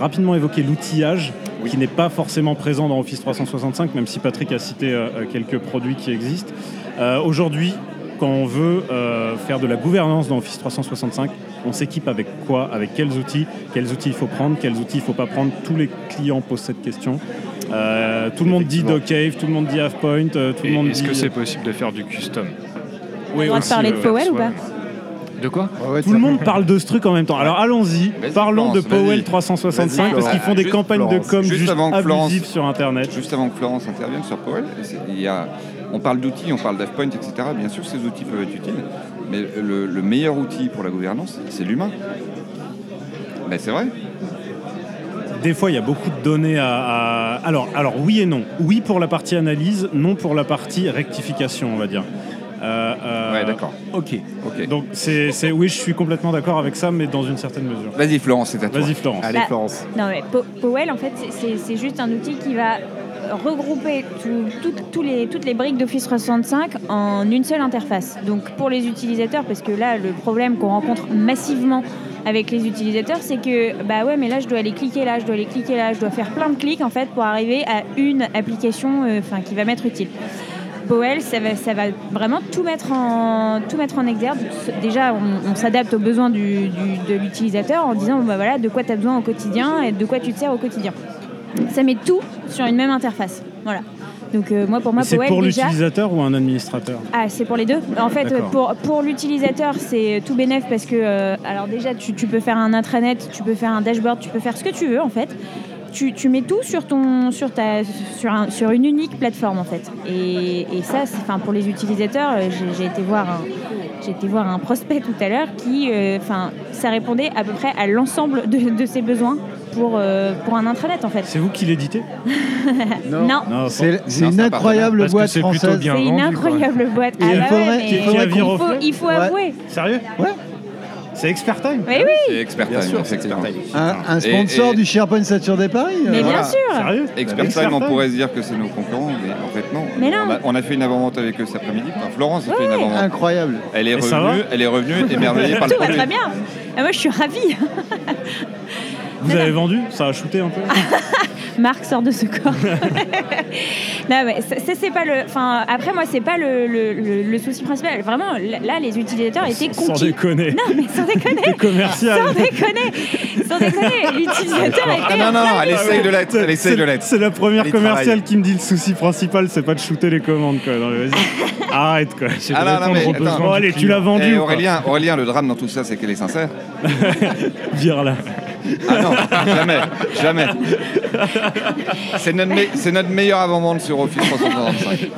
rapidement évoqué l'outillage qui n'est pas forcément présent dans Office 365, même si Patrick a cité euh, quelques produits qui existent. Euh, Aujourd'hui, quand on veut euh, faire de la gouvernance dans Office 365, on s'équipe avec quoi? Avec quels outils? Quels outils il faut prendre? Quels outils il ne faut pas prendre? Tous les clients posent cette question. Euh, tout le monde dit Docave, tout le monde dit Halfpoint, euh, tout le monde Est-ce dit... que c'est possible de faire du custom? On a le droit de aussi, parler de. Powell ou pas? De quoi? Tout le monde parle de ce truc en même temps. Alors allons-y, parlons de Powell vas-y. 365 Vas-y, parce qu'ils font des Juste campagnes de com Juste juste, avant que Florence- abusives sur Internet. Juste avant que Florence intervienne sur Powell, il y a, on parle d'outils, on parle d'AFPoint, etc. Bien sûr, ces outils peuvent être utiles, mais le, le meilleur outil pour la gouvernance, c'est l'humain. Ben, c'est vrai. Des fois, il y a beaucoup de données à, à- Alors, alors, oui et non. Oui pour la partie analyse, non pour la partie rectification, on va dire. Euh, euh, Ouais, d'accord. Ok. Ok. Donc, c'est, oui, je suis complètement d'accord avec ça, mais dans une certaine mesure. Vas-y, Florence, c'est à toi. Vas-y, Florence. Allez, Bah, Florence. Non, mais Po- Powell, en fait, c'est juste un outil qui va regrouper toutes les briques d'Office 365 en une seule interface. Donc pour les utilisateurs, parce que là, le problème qu'on rencontre massivement avec les utilisateurs, c'est que bah ouais, mais là, je dois aller cliquer là, je dois aller cliquer là, je dois faire plein de clics en fait pour arriver à une application, euh, qui va m'être utile. Powell, ça va, vraiment tout mettre en, tout mettre en exergue. Déjà, on, s'adapte aux besoins de l'utilisateur en disant bah voilà, de quoi tu as besoin au quotidien et de quoi tu te sers au quotidien. Ça met tout sur une même interface. Voilà. Donc euh, moi, pour moi, c'est pour déjà... l'utilisateur ou un administrateur? Ah, c'est pour les deux. En fait, pour, pour l'utilisateur, c'est tout bénef parce que, euh, alors déjà, tu, tu peux faire un intranet, tu peux faire un dashboard, tu peux faire ce que tu veux en fait. Tu, tu mets tout sur, ton, sur, ta, sur, un- sur une unique plateforme en fait. Et, et ça, enfin, pour les utilisateurs, euh, j'ai été voir un, j'ai été voir un prospect tout à l'heure qui, euh, enfin, ça répondait à peu près à l'ensemble de, de ses besoins pour, euh, pour un intranet en fait. C'est vous qui l'éditez Non. Non, C'est une incroyable boîte française. bien. C'est une incroyable boîte. Ah il bah faudrait- ouais, il faudrait il faut, il faut Ouais. avouer. Sérieux Ouais. C'est Expert Time Mais oui, C'est expert Bien time, sûr, c'est effectivement. Expert Time. Un, un sponsor Et- et- du SharePoint Saturday Paris euh, mais voilà. bien sûr. Sérieux Expert Expert Time, on pourrait se dire que c'est nos concurrents, mais en fait non. Mais non. On, a, on a fait une avant-vente avec eux cet après-midi. Enfin, Florence a fait une avant-vente. Incroyable. Elle est revenue, elle est revenue émerveillée par le Tout va très bien. Ah, moi, je suis ravie. Vous avez vendu? Ça a shooté un peu? Marc sort de ce corps. non, mais ça, c'est pas le. Enfin, après, moi, c'est pas le, le- le- le souci principal. Vraiment, là, les utilisateurs étaient Sans conquis. déconner. Non, mais sans déconner. Commercial. Sans déconner. Sans déconner. L'utilisateur Ah était. non, en non, plein elle essaye de l'être. Elle essaye C'est- de l'être. C'est la première commerciale qui me dit le souci principal, c'est pas de shooter les commandes, quoi. Non, mais vas-y. Arrête, quoi. Ah non, non, mais attends. du allez, tu l'as vendu. Ou pas Aurélien, Aurélien, le drame dans tout ça, c'est qu'elle est sincère. Vire là. Ah non, jamais, jamais. C'est notre, me- c'est notre meilleur avant-vente sur Office 365.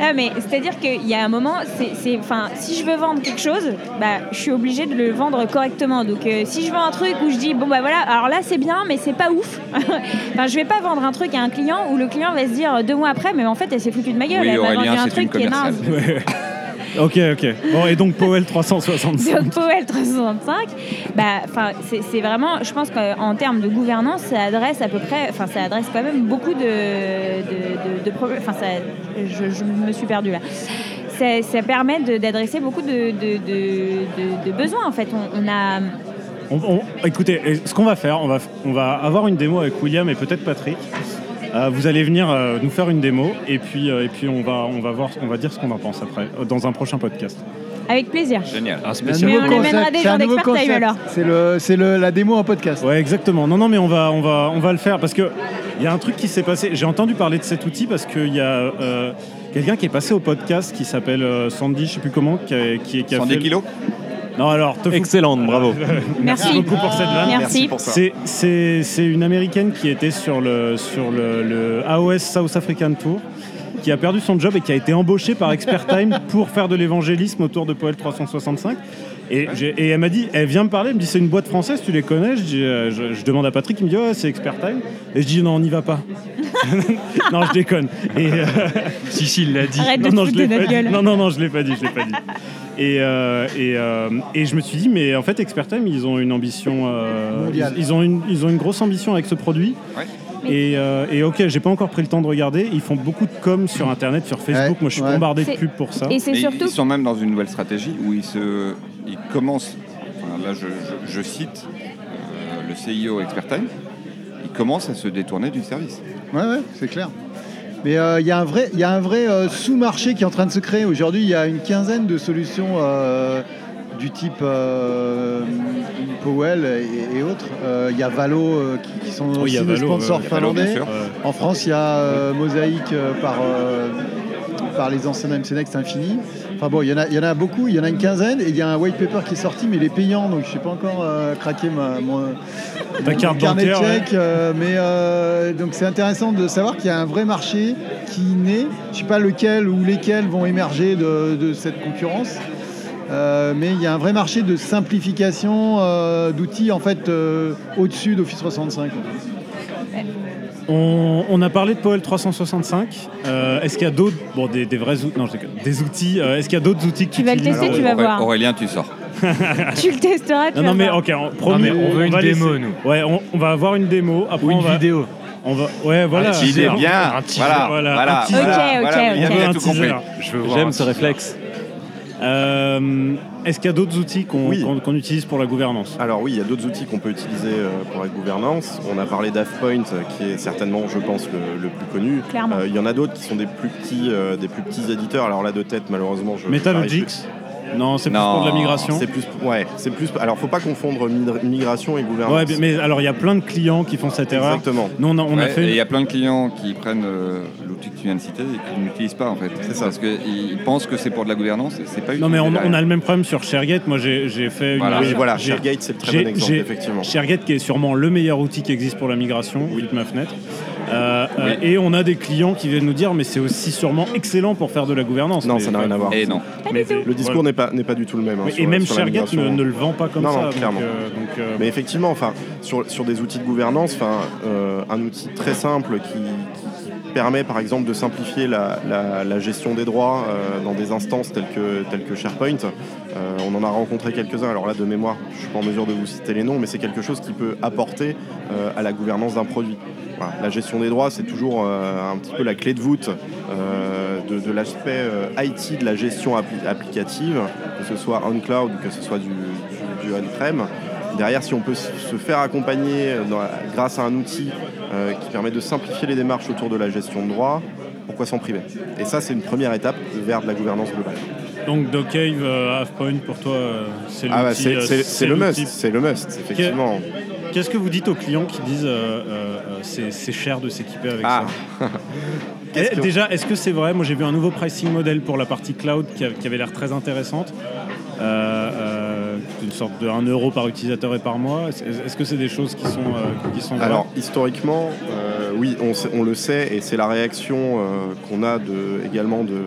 Ah, mais c'est-à-dire qu'il y a un moment, c'est, c'est- enfin, si je veux vendre quelque chose, bah, je suis obligée de le vendre correctement. Donc, euh, si je vends un truc où je dis, bon, bah voilà, alors là, c'est bien, mais c'est pas ouf. enfin, je vais pas vendre un truc à un client où le client va se dire euh, deux mois après, mais en fait, elle s'est foutue de ma gueule. Oui, elle m'a Aurélien, vendu un c'est une truc qui est naze. Ok, ok. Bon, et donc Powell 365. Donc Powell 365, bah, enfin, c'est vraiment, je pense qu'en termes de gouvernance, ça adresse à peu près, enfin, ça adresse quand même beaucoup de, de, de- de problèmes. Enfin, je, je me suis perdue là. Ça, ça permet d'adresser beaucoup de, de, de- besoins en fait. On, on a, On- on- écoutez, ce qu'on va faire, on va, on va avoir une démo avec William et peut-être Patrick. Euh, vous allez venir euh, nous faire une démo et puis, euh, et puis on, va, on, va voir, on va dire ce qu'on en pense après, euh, dans un prochain podcast. avec plaisir. Génial. Un spécial. Mais nouveau on des gens d'Expert Time, alors. C'est le, c'est le, la démo en podcast. Ouais, exactement. Non, non, mais on va, on va, on va le faire parce que il y a un truc qui s'est passé. J'ai entendu parler de cet outil parce qu'il y a euh, quelqu'un qui est passé au podcast qui s'appelle euh, Sandy, je sais plus comment, qui a, qui, qui a 110 fait. kilos Non, alors, Excellente, bravo. Merci. beaucoup pour cette vanne. Merci. pour ça. C'est- C'est c'est une américaine qui était sur le, sur le, le AOS South African Tour qui a perdu son job et qui a été embauché par Expert Time pour faire de l'évangélisme autour de Poel 365. Et, j'ai- et elle m'a dit, elle vient me parler, elle me dit c'est une boîte française, tu les connais? Je, dis, euh, je- je demande à Patrick, il me dit ouais c'est Expert Time. Et je dis non on n'y va pas. non je déconne. Et, euh, Si, si, il l'a dit. Arrête de non, te non, foutre je l'ai de pas notre dit. gueule. Non, non, non, je l'ai pas dit, je l'ai pas dit. Et, euh, et, euh, et je me suis dit, mais en fait, Expert Time, ils ont une ambition. euh, Mondiale. Ils, ils ont une, ils ont une grosse ambition avec ce produit. Ouais. Et, euh, et ok, j'ai pas encore pris le temps de regarder. Ils font beaucoup de com sur Internet, sur Facebook. Ouais, Moi, je suis ouais. bombardé de pubs pour ça. Et c'est surtout. Ils sont même dans une nouvelle stratégie où ils, se, ils commencent, enfin, là je, je- je cite euh, le CIO Expertime, ils commencent à se détourner du service. Ouais, ouais, c'est clair. Mais euh, il y a un vrai, il y a un vrai euh, sous-marché qui est en train de se créer. Aujourd'hui, il y a une quinzaine de solutions euh, du type Powell et, et autres. Il y a Valo qui, qui sont Oui, aussi des sponsors Valo, finlandais. En France, il y a Mosaïque euh, par, par les anciens MC Next Infini. Enfin bon, il y, en a, il y en a beaucoup, il y en a une quinzaine, et il y a un white paper qui est sorti, mais il est payant, donc je sais pas encore euh, craqué ma, mon, Ta mon carte carnet de euh, mais euh, donc c'est intéressant de savoir qu'il y a un vrai marché qui naît. Je sais pas lequel ou lesquels vont émerger de, de cette concurrence. Euh, mais il y a un vrai marché de simplification d'outils en fait au-dessus d'Office 65. on, on a parlé de Powell 365. Euh, Est-ce qu'il y a d'autres, bon, des, des vrais outils, non, je déconne. des outils. euh, Est-ce qu'il y a d'autres outils que tu Tu vas le utilises tester, tu vas voir. Aurélien, tu sors. Tu le testeras, tu Non, vas non, mais voir. ok, on, promis, mais on veut une va démo, laisser- nous. Ouais, on, on va avoir une démo. Après, Ou on une va, vidéo. On va, ouais, voilà. Il est Un- bien. un teaser, Voilà, voilà, voilà, un teaser. Ok, ok, voilà, ok. On J'aime ce réflexe. Euh, Est-ce qu'il y a d'autres outils qu'on Oui. utilise pour la gouvernance Alors oui, il y a d'autres outils qu'on peut utiliser euh, pour la gouvernance. On a parlé d'AffPoint, euh, qui est certainement, je pense, le, le plus connu. Clairement. Euh, il y en a d'autres qui sont des plus petits, euh, des plus petits éditeurs. Alors là, de tête, malheureusement, je. Metalogics j'arrive Non, c'est plus Non, pour de la migration. C'est plus, ouais, c'est plus. Alors, faut pas confondre mi- migration et gouvernance. Ouais, mais alors il y a plein de clients qui font cette erreur. Exactement. Nous, on a, on a Ouais, fait. Il y a plein de clients qui prennent euh, l'outil que tu viens de citer et qui ne l'utilisent pas en fait. C'est ça. Parce qu'ils pensent que c'est pour de la gouvernance et c'est pas Non, mais on, a le même problème sur ShareGate. Moi, j'ai fait une. Voilà. Oui, voilà. ShareGate, c'est le très bon exemple, effectivement. ShareGate qui est sûrement le meilleur outil qui existe pour la migration, oui. ma fenêtre. Euh, euh, et on a des clients qui viennent nous dire, mais c'est aussi sûrement excellent pour faire de la gouvernance. Non, Mais- ça n'a rien à voir. Et non. mais- Le discours voilà. n'est pas, n'est pas du tout le même. hein, Oui, sur- et même sur la ne, migration. ne le vend pas comme Non, ça. non, donc, clairement. euh, donc, euh, Mais effectivement, enfin, sur, sur des outils de gouvernance, enfin, euh, un outil très simple qui permet par exemple de simplifier la, gestion des droits euh, dans des instances telles que, SharePoint. Euh, on en a rencontré quelques-uns, alors là de mémoire, je ne suis pas en mesure de vous citer les noms, mais c'est quelque chose qui peut apporter euh, à la gouvernance d'un produit. La gestion des droits, c'est toujours un petit peu la clé de voûte de, l'aspect IT de la gestion appli- applicative, que ce soit on-cloud ou que ce soit du, du- du on-prem. Derrière, si on peut se faire accompagner dans la- grâce à un outil euh, qui permet de simplifier les démarches autour de la gestion de droits, pourquoi s'en priver? Et ça, c'est une première étape vers de la gouvernance globale. donc Docave, euh, Halfpoint, pour toi, euh, c'est Ah bah, c'est euh, c'est- c'est le must, c'est le must, effectivement. Qu'est-ce que vous dites aux clients qui disent euh, euh, euh, c'est cher de s'équiper avec Ah. ça? Eh, que- Déjà, est-ce que c'est vrai? Moi, j'ai vu un nouveau pricing model pour la partie cloud qui, a- qui avait l'air très intéressante. Euh, euh, une sorte de 1 euro par utilisateur et par mois. Est-ce que c'est des choses qui sont, euh, qui sont Alors historiquement, euh, oui, on, le sait et c'est la réaction euh, qu'on a de, également de,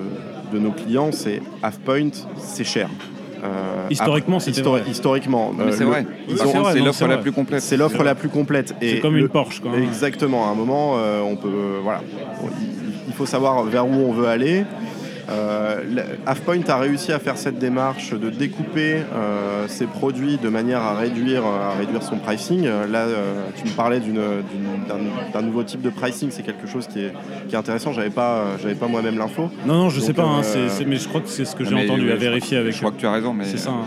de nos clients, c'est Halfpoint, c'est cher. Euh, Historiquement, c'était histori-. Historiquement, euh, c'est vrai. c'est c'est l'offre c'est la plus complète. c'est l'offre la plus complète. C'est Et comme le- une Porsche. Quoi, hein. Exactement. À un moment, euh, on peut, euh, voilà, il, il faut savoir vers où on veut aller. Euh, Halfpoint a réussi à faire cette démarche de découper euh, ses produits de manière à réduire, à réduire son pricing. Euh, Là, euh, tu me parlais d'un nouveau type de pricing, c'est quelque chose qui est, qui est intéressant. J'avais pas, euh, j'avais pas moi-même l'info. Non, non, je sais Donc, pas, hein, euh, mais je crois que c'est ce que Non, j'ai entendu euh, à je vérifier crois- avec Je crois eux. que tu as raison, mais C'est ça. hein.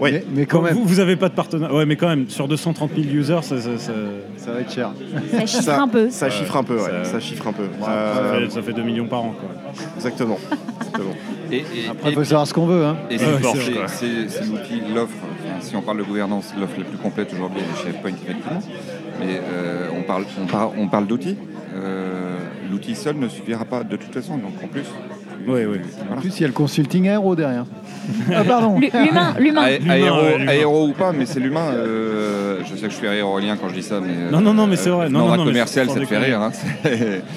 Oui. Mais, mais quand même, Vous, vous avez pas de partenaire. Ouais, mais quand même, sur 230 000 users, ça, ça- ça- ça va être cher. Ça chiffre un peu. ça chiffre un peu, ouais, ça- ça chiffre un peu. ça Euh, fait, ça fait 2 millions par an. Quoi. exactement. exactement. Et, et- Après, il faut savoir ce qu'on veut. Hein. Et c'est l'outil, l'offre, si on parle de gouvernance, l'offre la plus complète aujourd'hui est chez SharePoint, effectivement. Mais euh, on parle, on parle, on parle d'outils. Euh, L'outil seul ne suffira pas de toute façon. Donc en plus, Oui, oui. En plus, il y a le consulting aéro derrière. ah, pardon. L'hu- L'humain, l'humain. Aéro, ouais, l'humain. aéro ou pas, mais c'est l'humain. euh, je sais que je suis aérolien quand je dis ça, mais. euh, Non, non, non, mais c'est vrai. Non, dans non, un non, mais commercial, ça te fait déconner. rire. hein. C'est-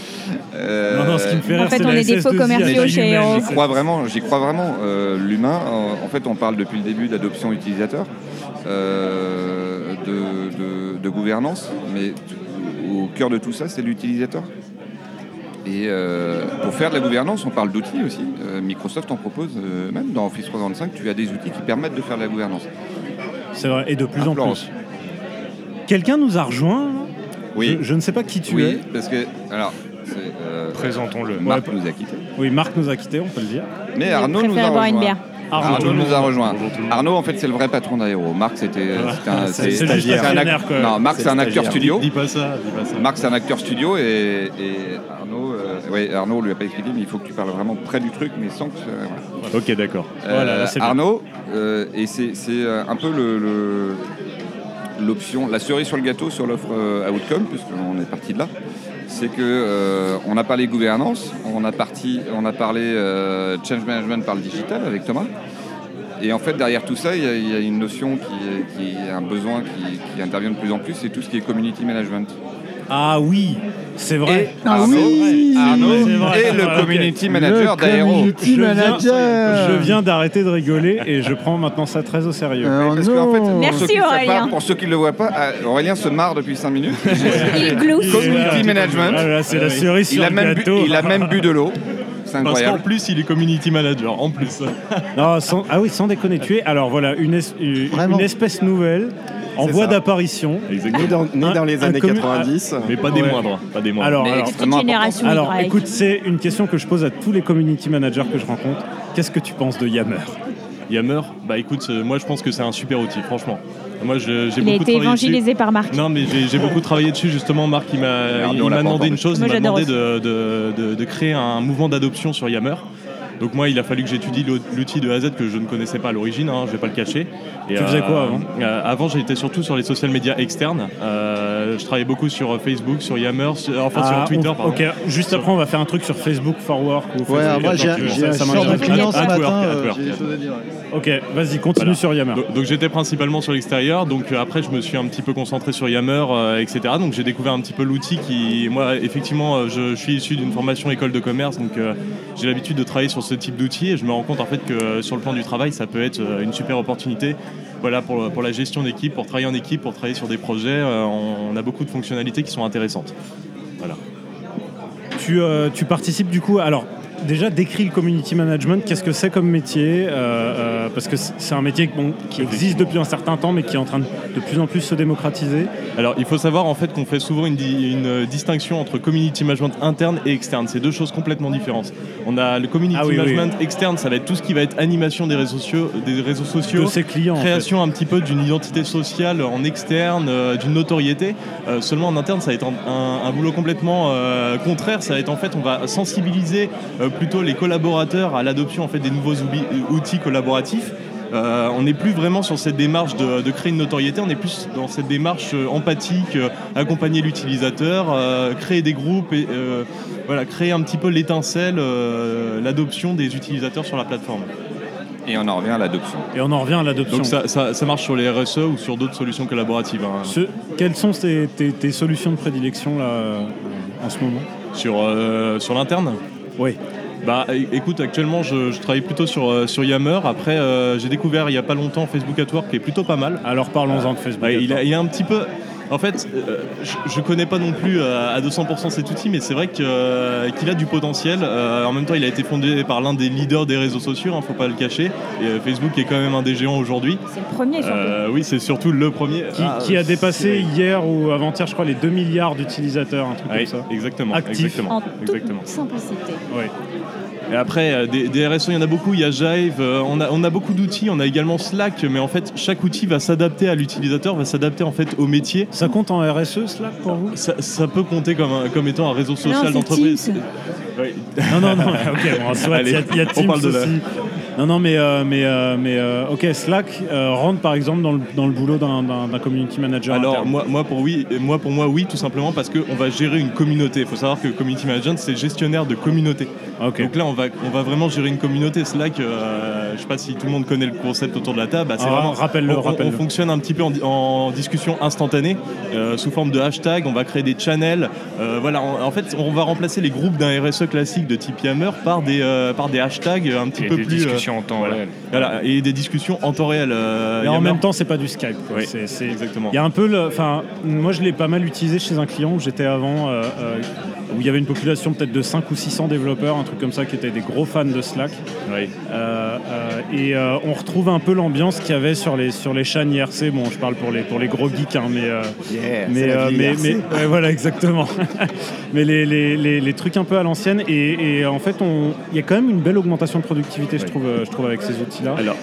Euh, Non, non, ce qui me fait En rire, fait, c'est on la est des faux SS2I commerciaux chez. J'y crois vraiment, j'y crois vraiment. Euh, L'humain, en, en fait, on parle depuis le début d'adoption utilisateur, euh, de, de- de gouvernance, mais t- au cœur de tout ça, c'est l'utilisateur. Et euh, pour faire de la gouvernance, on parle d'outils aussi. Euh, Microsoft en propose, euh, même dans Office 365, tu as des outils qui permettent de faire de la gouvernance. C'est vrai, et de plus en plus. Quelqu'un nous a rejoint. Oui. Je, je ne sais pas qui tu Oui, es. parce que, alors, c'est, euh, Présentons-le. Marc nous a quittés. Oui, Marc nous a quittés, on peut le dire. Mais Arnaud nous a boire une rejoint. bière. Arnaud. Arnaud nous a rejoint. Arnaud, en fait, c'est le vrai patron d'Aéro. Marc, c'était un. Non, Marc, c'est un acteur studio. Dis pas ça. Marc, c'est un acteur studio et, Arnaud, euh, ouais, Arnaud lui a pas expliqué, mais il faut que tu parles vraiment près du truc, mais sans que. Ok, d'accord. Euh. Arnaud, euh, et c'est un peu le- l'option, la cerise sur le gâteau sur l'offre euh, Outcome, puisqu'on est parti de là. C'est que euh, on a parlé gouvernance, on a, on a parlé euh, change management par le digital avec Thomas. Et en fait, derrière tout ça, il y a, une notion qui, est- qui un besoin qui, qui intervient de plus en plus, c'est tout ce qui est community management. Ah oui, c'est vrai. Et Arnaud, oui, Arnaud c'est vrai, est c'est le vrai, community manager Le d'Aéro. community Je viens- manager. Je viens d'arrêter de rigoler et je prends maintenant ça très au sérieux. Parce fait, pour Merci, Aurélien. pas, pour ceux qui ne le voient pas, euh, Aurélien se marre depuis 5 minutes. Il glousse. Community management. Ah là, c'est la cerise Il sur a, le même bu, gâteau. il a même bu de l'eau. C'est Parce qu'en plus, il est community manager. En plus. Non, sans- ah oui, sans déconner, tu es. Alors voilà, une, es- une- Vraiment. une espèce nouvelle en voie d'apparition. Né dans, né Un- dans les années commu- 90. Mais pas des Ouais. moindres. Pas des moindres. Alors, Mais alors, Petite extrêmement génération alors, Y. écoute, c'est une question que je pose à tous les community managers que je rencontre. Qu'est-ce que tu penses de Yammer? Yammer, bah écoute, euh, moi je pense que c'est un super outil, franchement. Moi je- j'ai Il a beaucoup été travaillé dessus. évangélisé par Marc. Non, mais j'ai j'ai beaucoup travaillé dessus justement. Marc, il m'a demandé une chose, Moi, il m'a demandé de, de- de- de créer un mouvement d'adoption sur Yammer. Donc moi, il a fallu que j'étudie l'ou- l'outil de A à Z que je ne connaissais pas à l'origine, hein, je vais pas le cacher. Et, Tu faisais quoi avant? euh, Avant, j'étais surtout sur les social media externes. Euh, je travaillais beaucoup sur Facebook, sur Yammer, sur- enfin Ah, sur Twitter, on- pardon. Ok, juste après, on va faire un truc sur Facebook for Work. Ou Ouais, Facebook, moi j'ai un client ce matin, euh, j'ai des choses à dire. Ok, vas-y, continue Voilà. sur Yammer. Donc, donc j'étais principalement sur l'extérieur, donc euh, après je me suis un petit peu concentré sur Yammer, euh, etc. Donc j'ai découvert un petit peu l'outil qui, moi effectivement, euh, je, je suis issu d'une formation école de commerce, donc euh, j'ai l'habitude de travailler sur ce type d'outils et je me rends compte en fait que euh, sur le plan du travail, ça peut être euh, une super opportunité. Voilà pour, pour la gestion d'équipe, pour travailler en équipe, pour travailler sur des projets, euh, on, a beaucoup de fonctionnalités qui sont intéressantes. Voilà. Tu, euh, tu participes du coup. Alors, déjà, décris le community management. Qu'est-ce que c'est comme métier Euh, euh, Parce que c'est un métier bon, qui existe depuis un certain temps, mais qui est en train de, de plus en plus se démocratiser. Alors, il faut savoir en fait qu'on fait souvent une, di- une, distinction entre community management interne et externe. C'est deux choses complètement différentes. On a le community Ah oui, oui. management externe, ça va être tout ce qui va être animation des réseaux sociaux, des réseaux sociaux De ses clients. en fait. création un petit peu d'une identité sociale en externe, euh, d'une notoriété. Seulement en interne, ça va être un, un- un boulot complètement contraire. Ça va être en fait, on va sensibiliser plutôt les collaborateurs à l'adoption en fait des nouveaux oubi- outils collaboratifs. Euh, on n'est plus vraiment sur cette démarche de, de créer une notoriété, on est plus dans cette démarche euh, empathique, euh, accompagner l'utilisateur, euh, créer des groupes et euh, voilà, créer un petit peu l'étincelle, euh, l'adoption des utilisateurs sur la plateforme. Et on en revient à l'adoption. Et on en revient à l'adoption. Donc ça, ça- ça marche sur les RSE ou sur d'autres solutions collaboratives. hein. Ce- quelles sont tes, tes- tes solutions de prédilection là, euh, en ce moment? Sur, euh, sur l'interne? Oui. Bah écoute, actuellement je, je travaille plutôt sur, euh, sur Yammer. Après, euh, j'ai découvert il n'y a pas longtemps Facebook at Work qui est plutôt pas mal. Alors parlons-en de Facebook. Ouais, il, a, il a un petit peu. En fait, euh, je, je connais pas non plus euh, à 200% cet outil, mais c'est vrai que, euh, qu'il a du potentiel. Euh, en même temps, il a été fondé par l'un des leaders des réseaux sociaux, hein, faut pas le cacher. Et euh, Facebook est quand même un des géants aujourd'hui. C'est le premier surtout. Euh, oui, c'est surtout le premier. qui, Ah, qui a dépassé c'est- hier ou avant-hier, je crois, les 2 milliards d'utilisateurs, un truc Ouais, comme ça. exactement, Actif. exactement, en toute exactement. simplicité. Ouais. Et après, euh, des, des RSE, il y en a beaucoup. Il y a Jive, euh, on, a, on a beaucoup d'outils. On a également Slack, mais en fait, chaque outil va s'adapter à l'utilisateur, va s'adapter en fait au métier. Ça compte en RSE, Slack, pour vous? Ça, ça peut compter comme, un- comme étant un réseau social d'entreprise. Oui. Non, non, non, ok, bon, soit, il y a, il y a on Teams parle de la- aussi. Non, non, mais, euh, mais, euh, mais euh, ok, Slack rentre par exemple dans le, dans le boulot d'un- community manager. Alors interne. moi, moi, pour oui, moi pour moi oui tout simplement parce qu'on va gérer une communauté. Il faut savoir que community management c'est gestionnaire de communauté. Ok. Donc là on va on va vraiment gérer une communauté. Slack, je sais pas si tout le monde connaît le concept autour de la table. bah, c'est Ah, vraiment rappelle-le, on- on, rappelle-le. on fonctionne un petit peu en, di- en discussion instantanée sous forme de hashtag. On va créer des channels. Voilà, en fait on va remplacer les groupes d'un RSE classique de type Yammer par des euh, par des hashtags un petit Et peu des plus euh, discussions en temps voilà. réel. Voilà, et des discussions en temps réel. euh, Mais en même temps, c'est pas du Skype. quoi. Oui, C'est- c'est- exactement. Il y a un peu, le- enfin, moi je l'ai pas mal utilisé chez un client où j'étais avant, euh, euh, où il y avait une population peut-être de 5 ou 600 développeurs, un truc comme ça, qui étaient des gros fans de Slack. Oui. Euh, euh, et euh, on retrouve un peu l'ambiance qu'il y avait sur les sur les chaînes IRC. Bon, je parle pour les pour les gros geeks, hein, mais euh, mais, euh, mais, IRC. mais- ouais, voilà exactement. mais les, les, les, les trucs un peu à l'ancienne et, et en fait, on- il y a quand même une belle augmentation de productivité, je trouve, je trouve avec ces outils-là. Alors,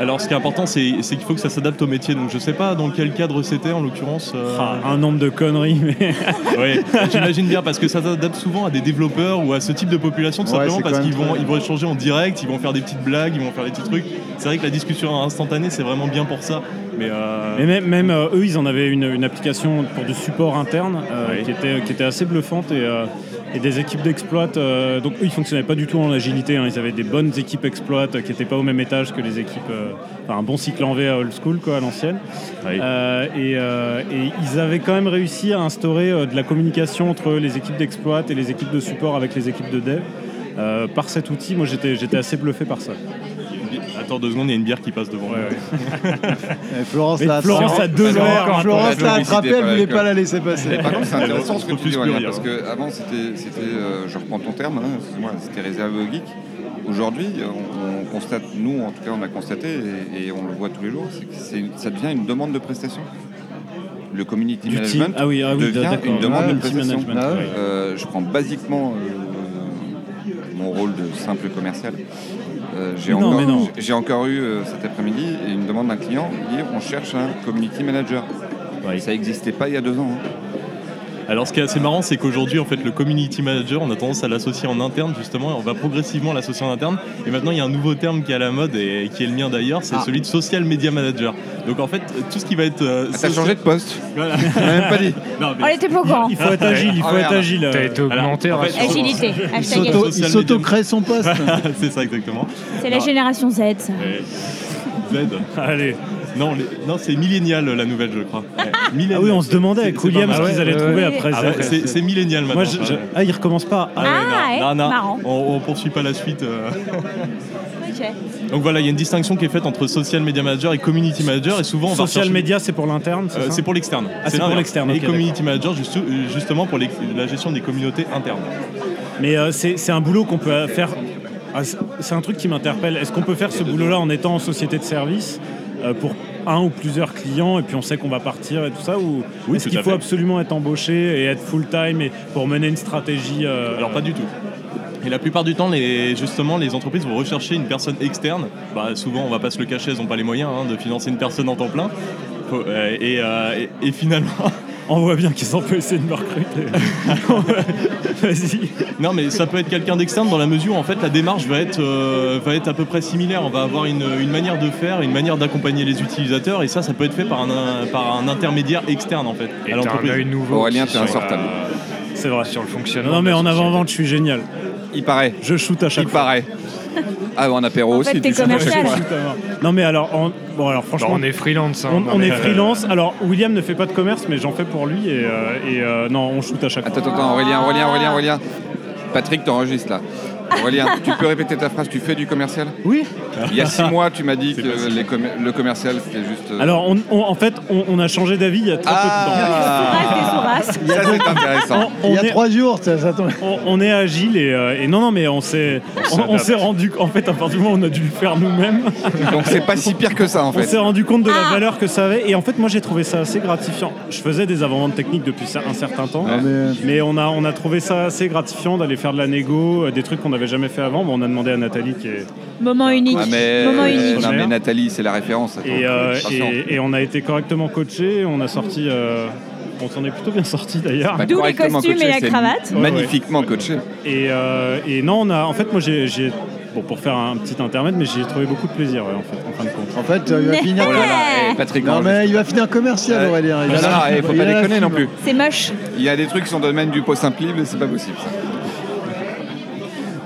alors, ce qui est important, c'est c'est qu'il faut que ça s'adapte au métier. Donc, je sais pas dans quel cadre c'était en l'occurrence. euh, Ah, un nombre de conneries, mais ouais, j'imagine bien parce que ça s'adapte souvent à des développeurs ou à ce type de population tout Ouais, simplement parce qu'ils vont, ils vont échanger en direct, ils vont faire des petites blagues, ils vont faire des petits trucs. C'est vrai que la discussion instantanée, c'est vraiment bien pour ça. Mais, euh, Mais même, même, euh, eux, ils en avaient une, une application pour du support interne euh, Oui. qui, était, qui était assez bluffante et, euh, et des équipes d'exploit. euh, donc eux, ils fonctionnaient pas du tout en agilité. hein. ils avaient des bonnes équipes exploit euh, qui n'étaient pas au même étage que les équipes. euh, enfin, un bon cycle en V à old school, quoi, à l'ancienne. Oui. Euh, et, euh, et ils avaient quand même réussi à instaurer euh, de la communication entre les équipes d'exploit et les équipes de support avec les équipes de dev. Euh, par cet outil, moi j'étais assez bluffé par ça. Attends deux secondes, il y a une bière qui passe devant. Florence Mais a deux verres. Florence La attrapé, elle voulait pas la laisser passer. Par contre, c'est intéressant ce que tu dis, parce qu'avant, c'était, c'était, euh, je reprends ton terme, hein, excuse-moi, c'était réservé aux geeks. Aujourd'hui, on, on constate, nous en tout cas, on a constaté, et, et on le voit tous les jours, c'est que ça devient une demande de prestation. Le community Du management team. Ah oui, ah oui, devient d'accord. une demande Ah, de prestation. Ah. Euh, je prends basiquement euh, mon rôle de simple commercial. Euh, j'ai, non, encore, mais non. j'ai encore eu euh, cet après-midi une demande d'un client dire on cherche un community manager. Ça n'existait pas il y a deux ans. hein. Alors ce qui est assez marrant, c'est qu'aujourd'hui, en fait, le community manager, on a tendance à l'associer en interne, justement, et on va progressivement l'associer en interne. Et maintenant, il y a un nouveau terme qui est à la mode et qui est le mien d'ailleurs, c'est Ah. celui de social media manager. Donc en fait, tout ce qui va être. euh, Ah, t'as social- changé de poste Voilà. Même pas dit. Non, mais- On était pas au courant. Il faut être agile, il faut Ah, être merde. agile. euh. T'as été augmenté, Alors, en fait, rassure-moi. Agilité. Il s'auto-crée son poste. c'est ça exactement. C'est la génération Z, ça. Z. Allez. Non, les- non c'est millénial la nouvelle, je crois. Ouais. Ah oui, on se demandait avec C'est- c'est William ce qu'ils allaient ouais, trouver ouais. après Ah ouais, c'est c'est millénial maintenant. Moi, je- je- Ah, il recommence pas. Ah ouais, Ah, non, ouais, non, non, marrant. On, on poursuit pas la suite. euh. Ok. Donc voilà, il y a une distinction qui est faite entre social media manager et community manager, et souvent on va Social rechercher- media, c'est pour l'interne, c'est Euh, ça c'est pour l'externe. Ah, c'est pour l'inverse. l'externe, Et community manager, juste- euh, justement pour la gestion des communautés internes. Mais euh, c'est c'est un boulot qu'on peut faire. Ah, c'est- c'est un truc qui m'interpelle. Est-ce qu'on peut faire ce boulot-là en étant en société de service? Pour un ou plusieurs clients et puis on sait qu'on va partir et tout ça Ou Oui, est-ce qu'il faut fait. absolument être embauché et être full-time et pour mener une stratégie euh, Alors pas du tout. Et la plupart du temps, les, justement, les entreprises vont rechercher une personne externe. Bah, souvent, on va pas se le cacher, elles n'ont pas les moyens hein, de financer une personne en temps plein. Faut- euh, et, euh, et- et finalement, On voit bien qu'ils ont pu essayer de me recruter. Vas-y. non, mais ça peut être quelqu'un d'externe dans la mesure où en fait la démarche va être, euh, va être à peu près similaire. On va avoir une, une manière de faire, une manière d'accompagner les utilisateurs, et ça, ça peut être fait par un, par un intermédiaire externe en fait Et à l'entreprise. Aurélien, t'es insortable. la- C'est vrai. Sur le fonctionnement. Non, mais en avant-vente, je suis génial. Il paraît. Je shoot à chaque Il fois. paraît. Ah, en apéro En aussi. fait, t'es commercial. Non, mais alors, en- bon, alors franchement. on est freelance. hein, On, on est euh, freelance. Alors, William ne fait pas de commerce, mais j'en fais pour lui. Et, euh, et, euh, non, on shoot à chaque Attends, fois. attends, attends, Aurélien, Aurélien, Aurélien, Aurélien. Patrick, t'enregistres là. Aurélien, tu peux répéter ta phrase Tu fais du commercial? Oui. Il y a six mois, tu m'as dit que les le commercial, c'était juste. euh, Alors, on- on- en fait, on, on a changé d'avis il y a très Ah. Souras, des Souras. Ça, c'est peu intéressant. de temps. On, Il y a on est, trois jours, ça, ça tombe. on- on est agile et, euh, et non, non, mais on s'est, on, on s'est rendu, en fait, à partir du moment où on a dû le faire nous-mêmes, Donc, c'est pas si pire que ça, en on fait. s'est rendu compte de la Ah. valeur que ça avait. Et en fait, moi, j'ai trouvé ça assez gratifiant. Je faisais des avant-ventes techniques depuis un certain temps. Ah, mais- Mais on a, on a trouvé ça assez gratifiant d'aller faire de la négo, euh, des trucs qu'on n'avait jamais fait avant. Bon, on a demandé à Nathalie qui est, Moment unique. Ah, mais, Moment euh, unique. non, mais Nathalie, c'est la référence. attends, Et, euh, et- et on a été correctement coaché. On a sorti. euh, on s'en est plutôt bien sorti d'ailleurs. D'où les correctement costumes coaché, et la cravate. Magnifiquement coaché. Et, euh, et non, on a. En fait, moi, j'ai Bon, pour faire un petit intermède, mais j'ai trouvé beaucoup de plaisir ouais, en, fait, en fin de compte. En fait, euh, il va finir. Oh là là, eh, Patrick Non mais il va finir commercial, Ouais. Aurélien. Il a non, la- eh, faut il pas déconner non plus. C'est moche. Il y a des trucs qui sont dans le domaine du pot simple, mais c'est pas possible. ça.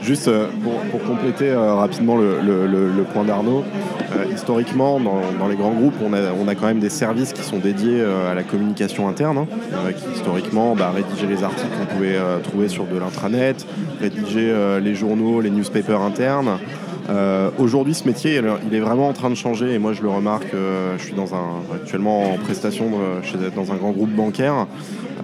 Juste euh, pour, compléter euh, rapidement le, point d'Arnaud, euh, historiquement, dans, les grands groupes, on a, quand même des services qui sont dédiés à la communication interne, hein, qui historiquement bah, rédigeaient les articles qu'on pouvait trouver sur de l'intranet, rédiger euh, les journaux, les newspapers internes. Euh, Aujourd'hui, ce métier, il est vraiment en train de changer et moi je le remarque. euh, je suis dans un, actuellement en prestation dans un grand groupe bancaire.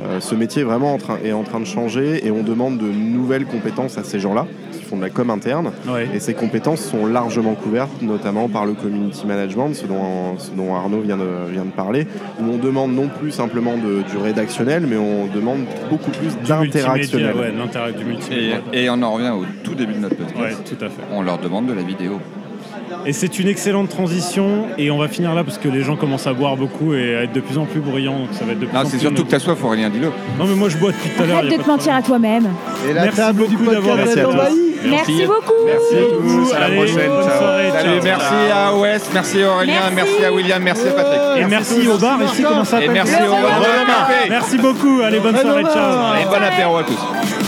Euh, ce métier est vraiment en train, est en train de changer et on demande de nouvelles compétences à ces gens-là font de la com interne. Ouais. Et ces compétences sont largement couvertes, notamment par le community management, ce dont, ce dont Arnaud vient de, vient de parler, où on demande non plus simplement de- du rédactionnel, mais on demande beaucoup plus d'interactionnel. Multimédia, ouais, l'intérêt du multimédia. Et, et on en revient au tout début de notre podcast. Ouais, tout à fait. On leur demande de la vidéo. Et c'est une excellente transition et on va finir là parce que les gens commencent à boire beaucoup et à être de plus en plus bruyants. Donc ça va être de plus Non, en c'est plus surtout que t'as soif, Aurélien, dis-le. Non mais moi je bois depuis tout à l'heure. Arrête de te mentir à toi-même. Et la Merci table beaucoup d'avoir été Merci beaucoup. Merci à tous. À la Allez, prochaine. bonne Ciao. soirée, Salut, ciao. merci à OS, merci à Aurélien, Merci. merci à William, merci à Patrick. Et merci au bar ici, comment ça s'appelle merci au bar. Merci beaucoup, allez bonne soirée, ciao. Et bon apéro à tous.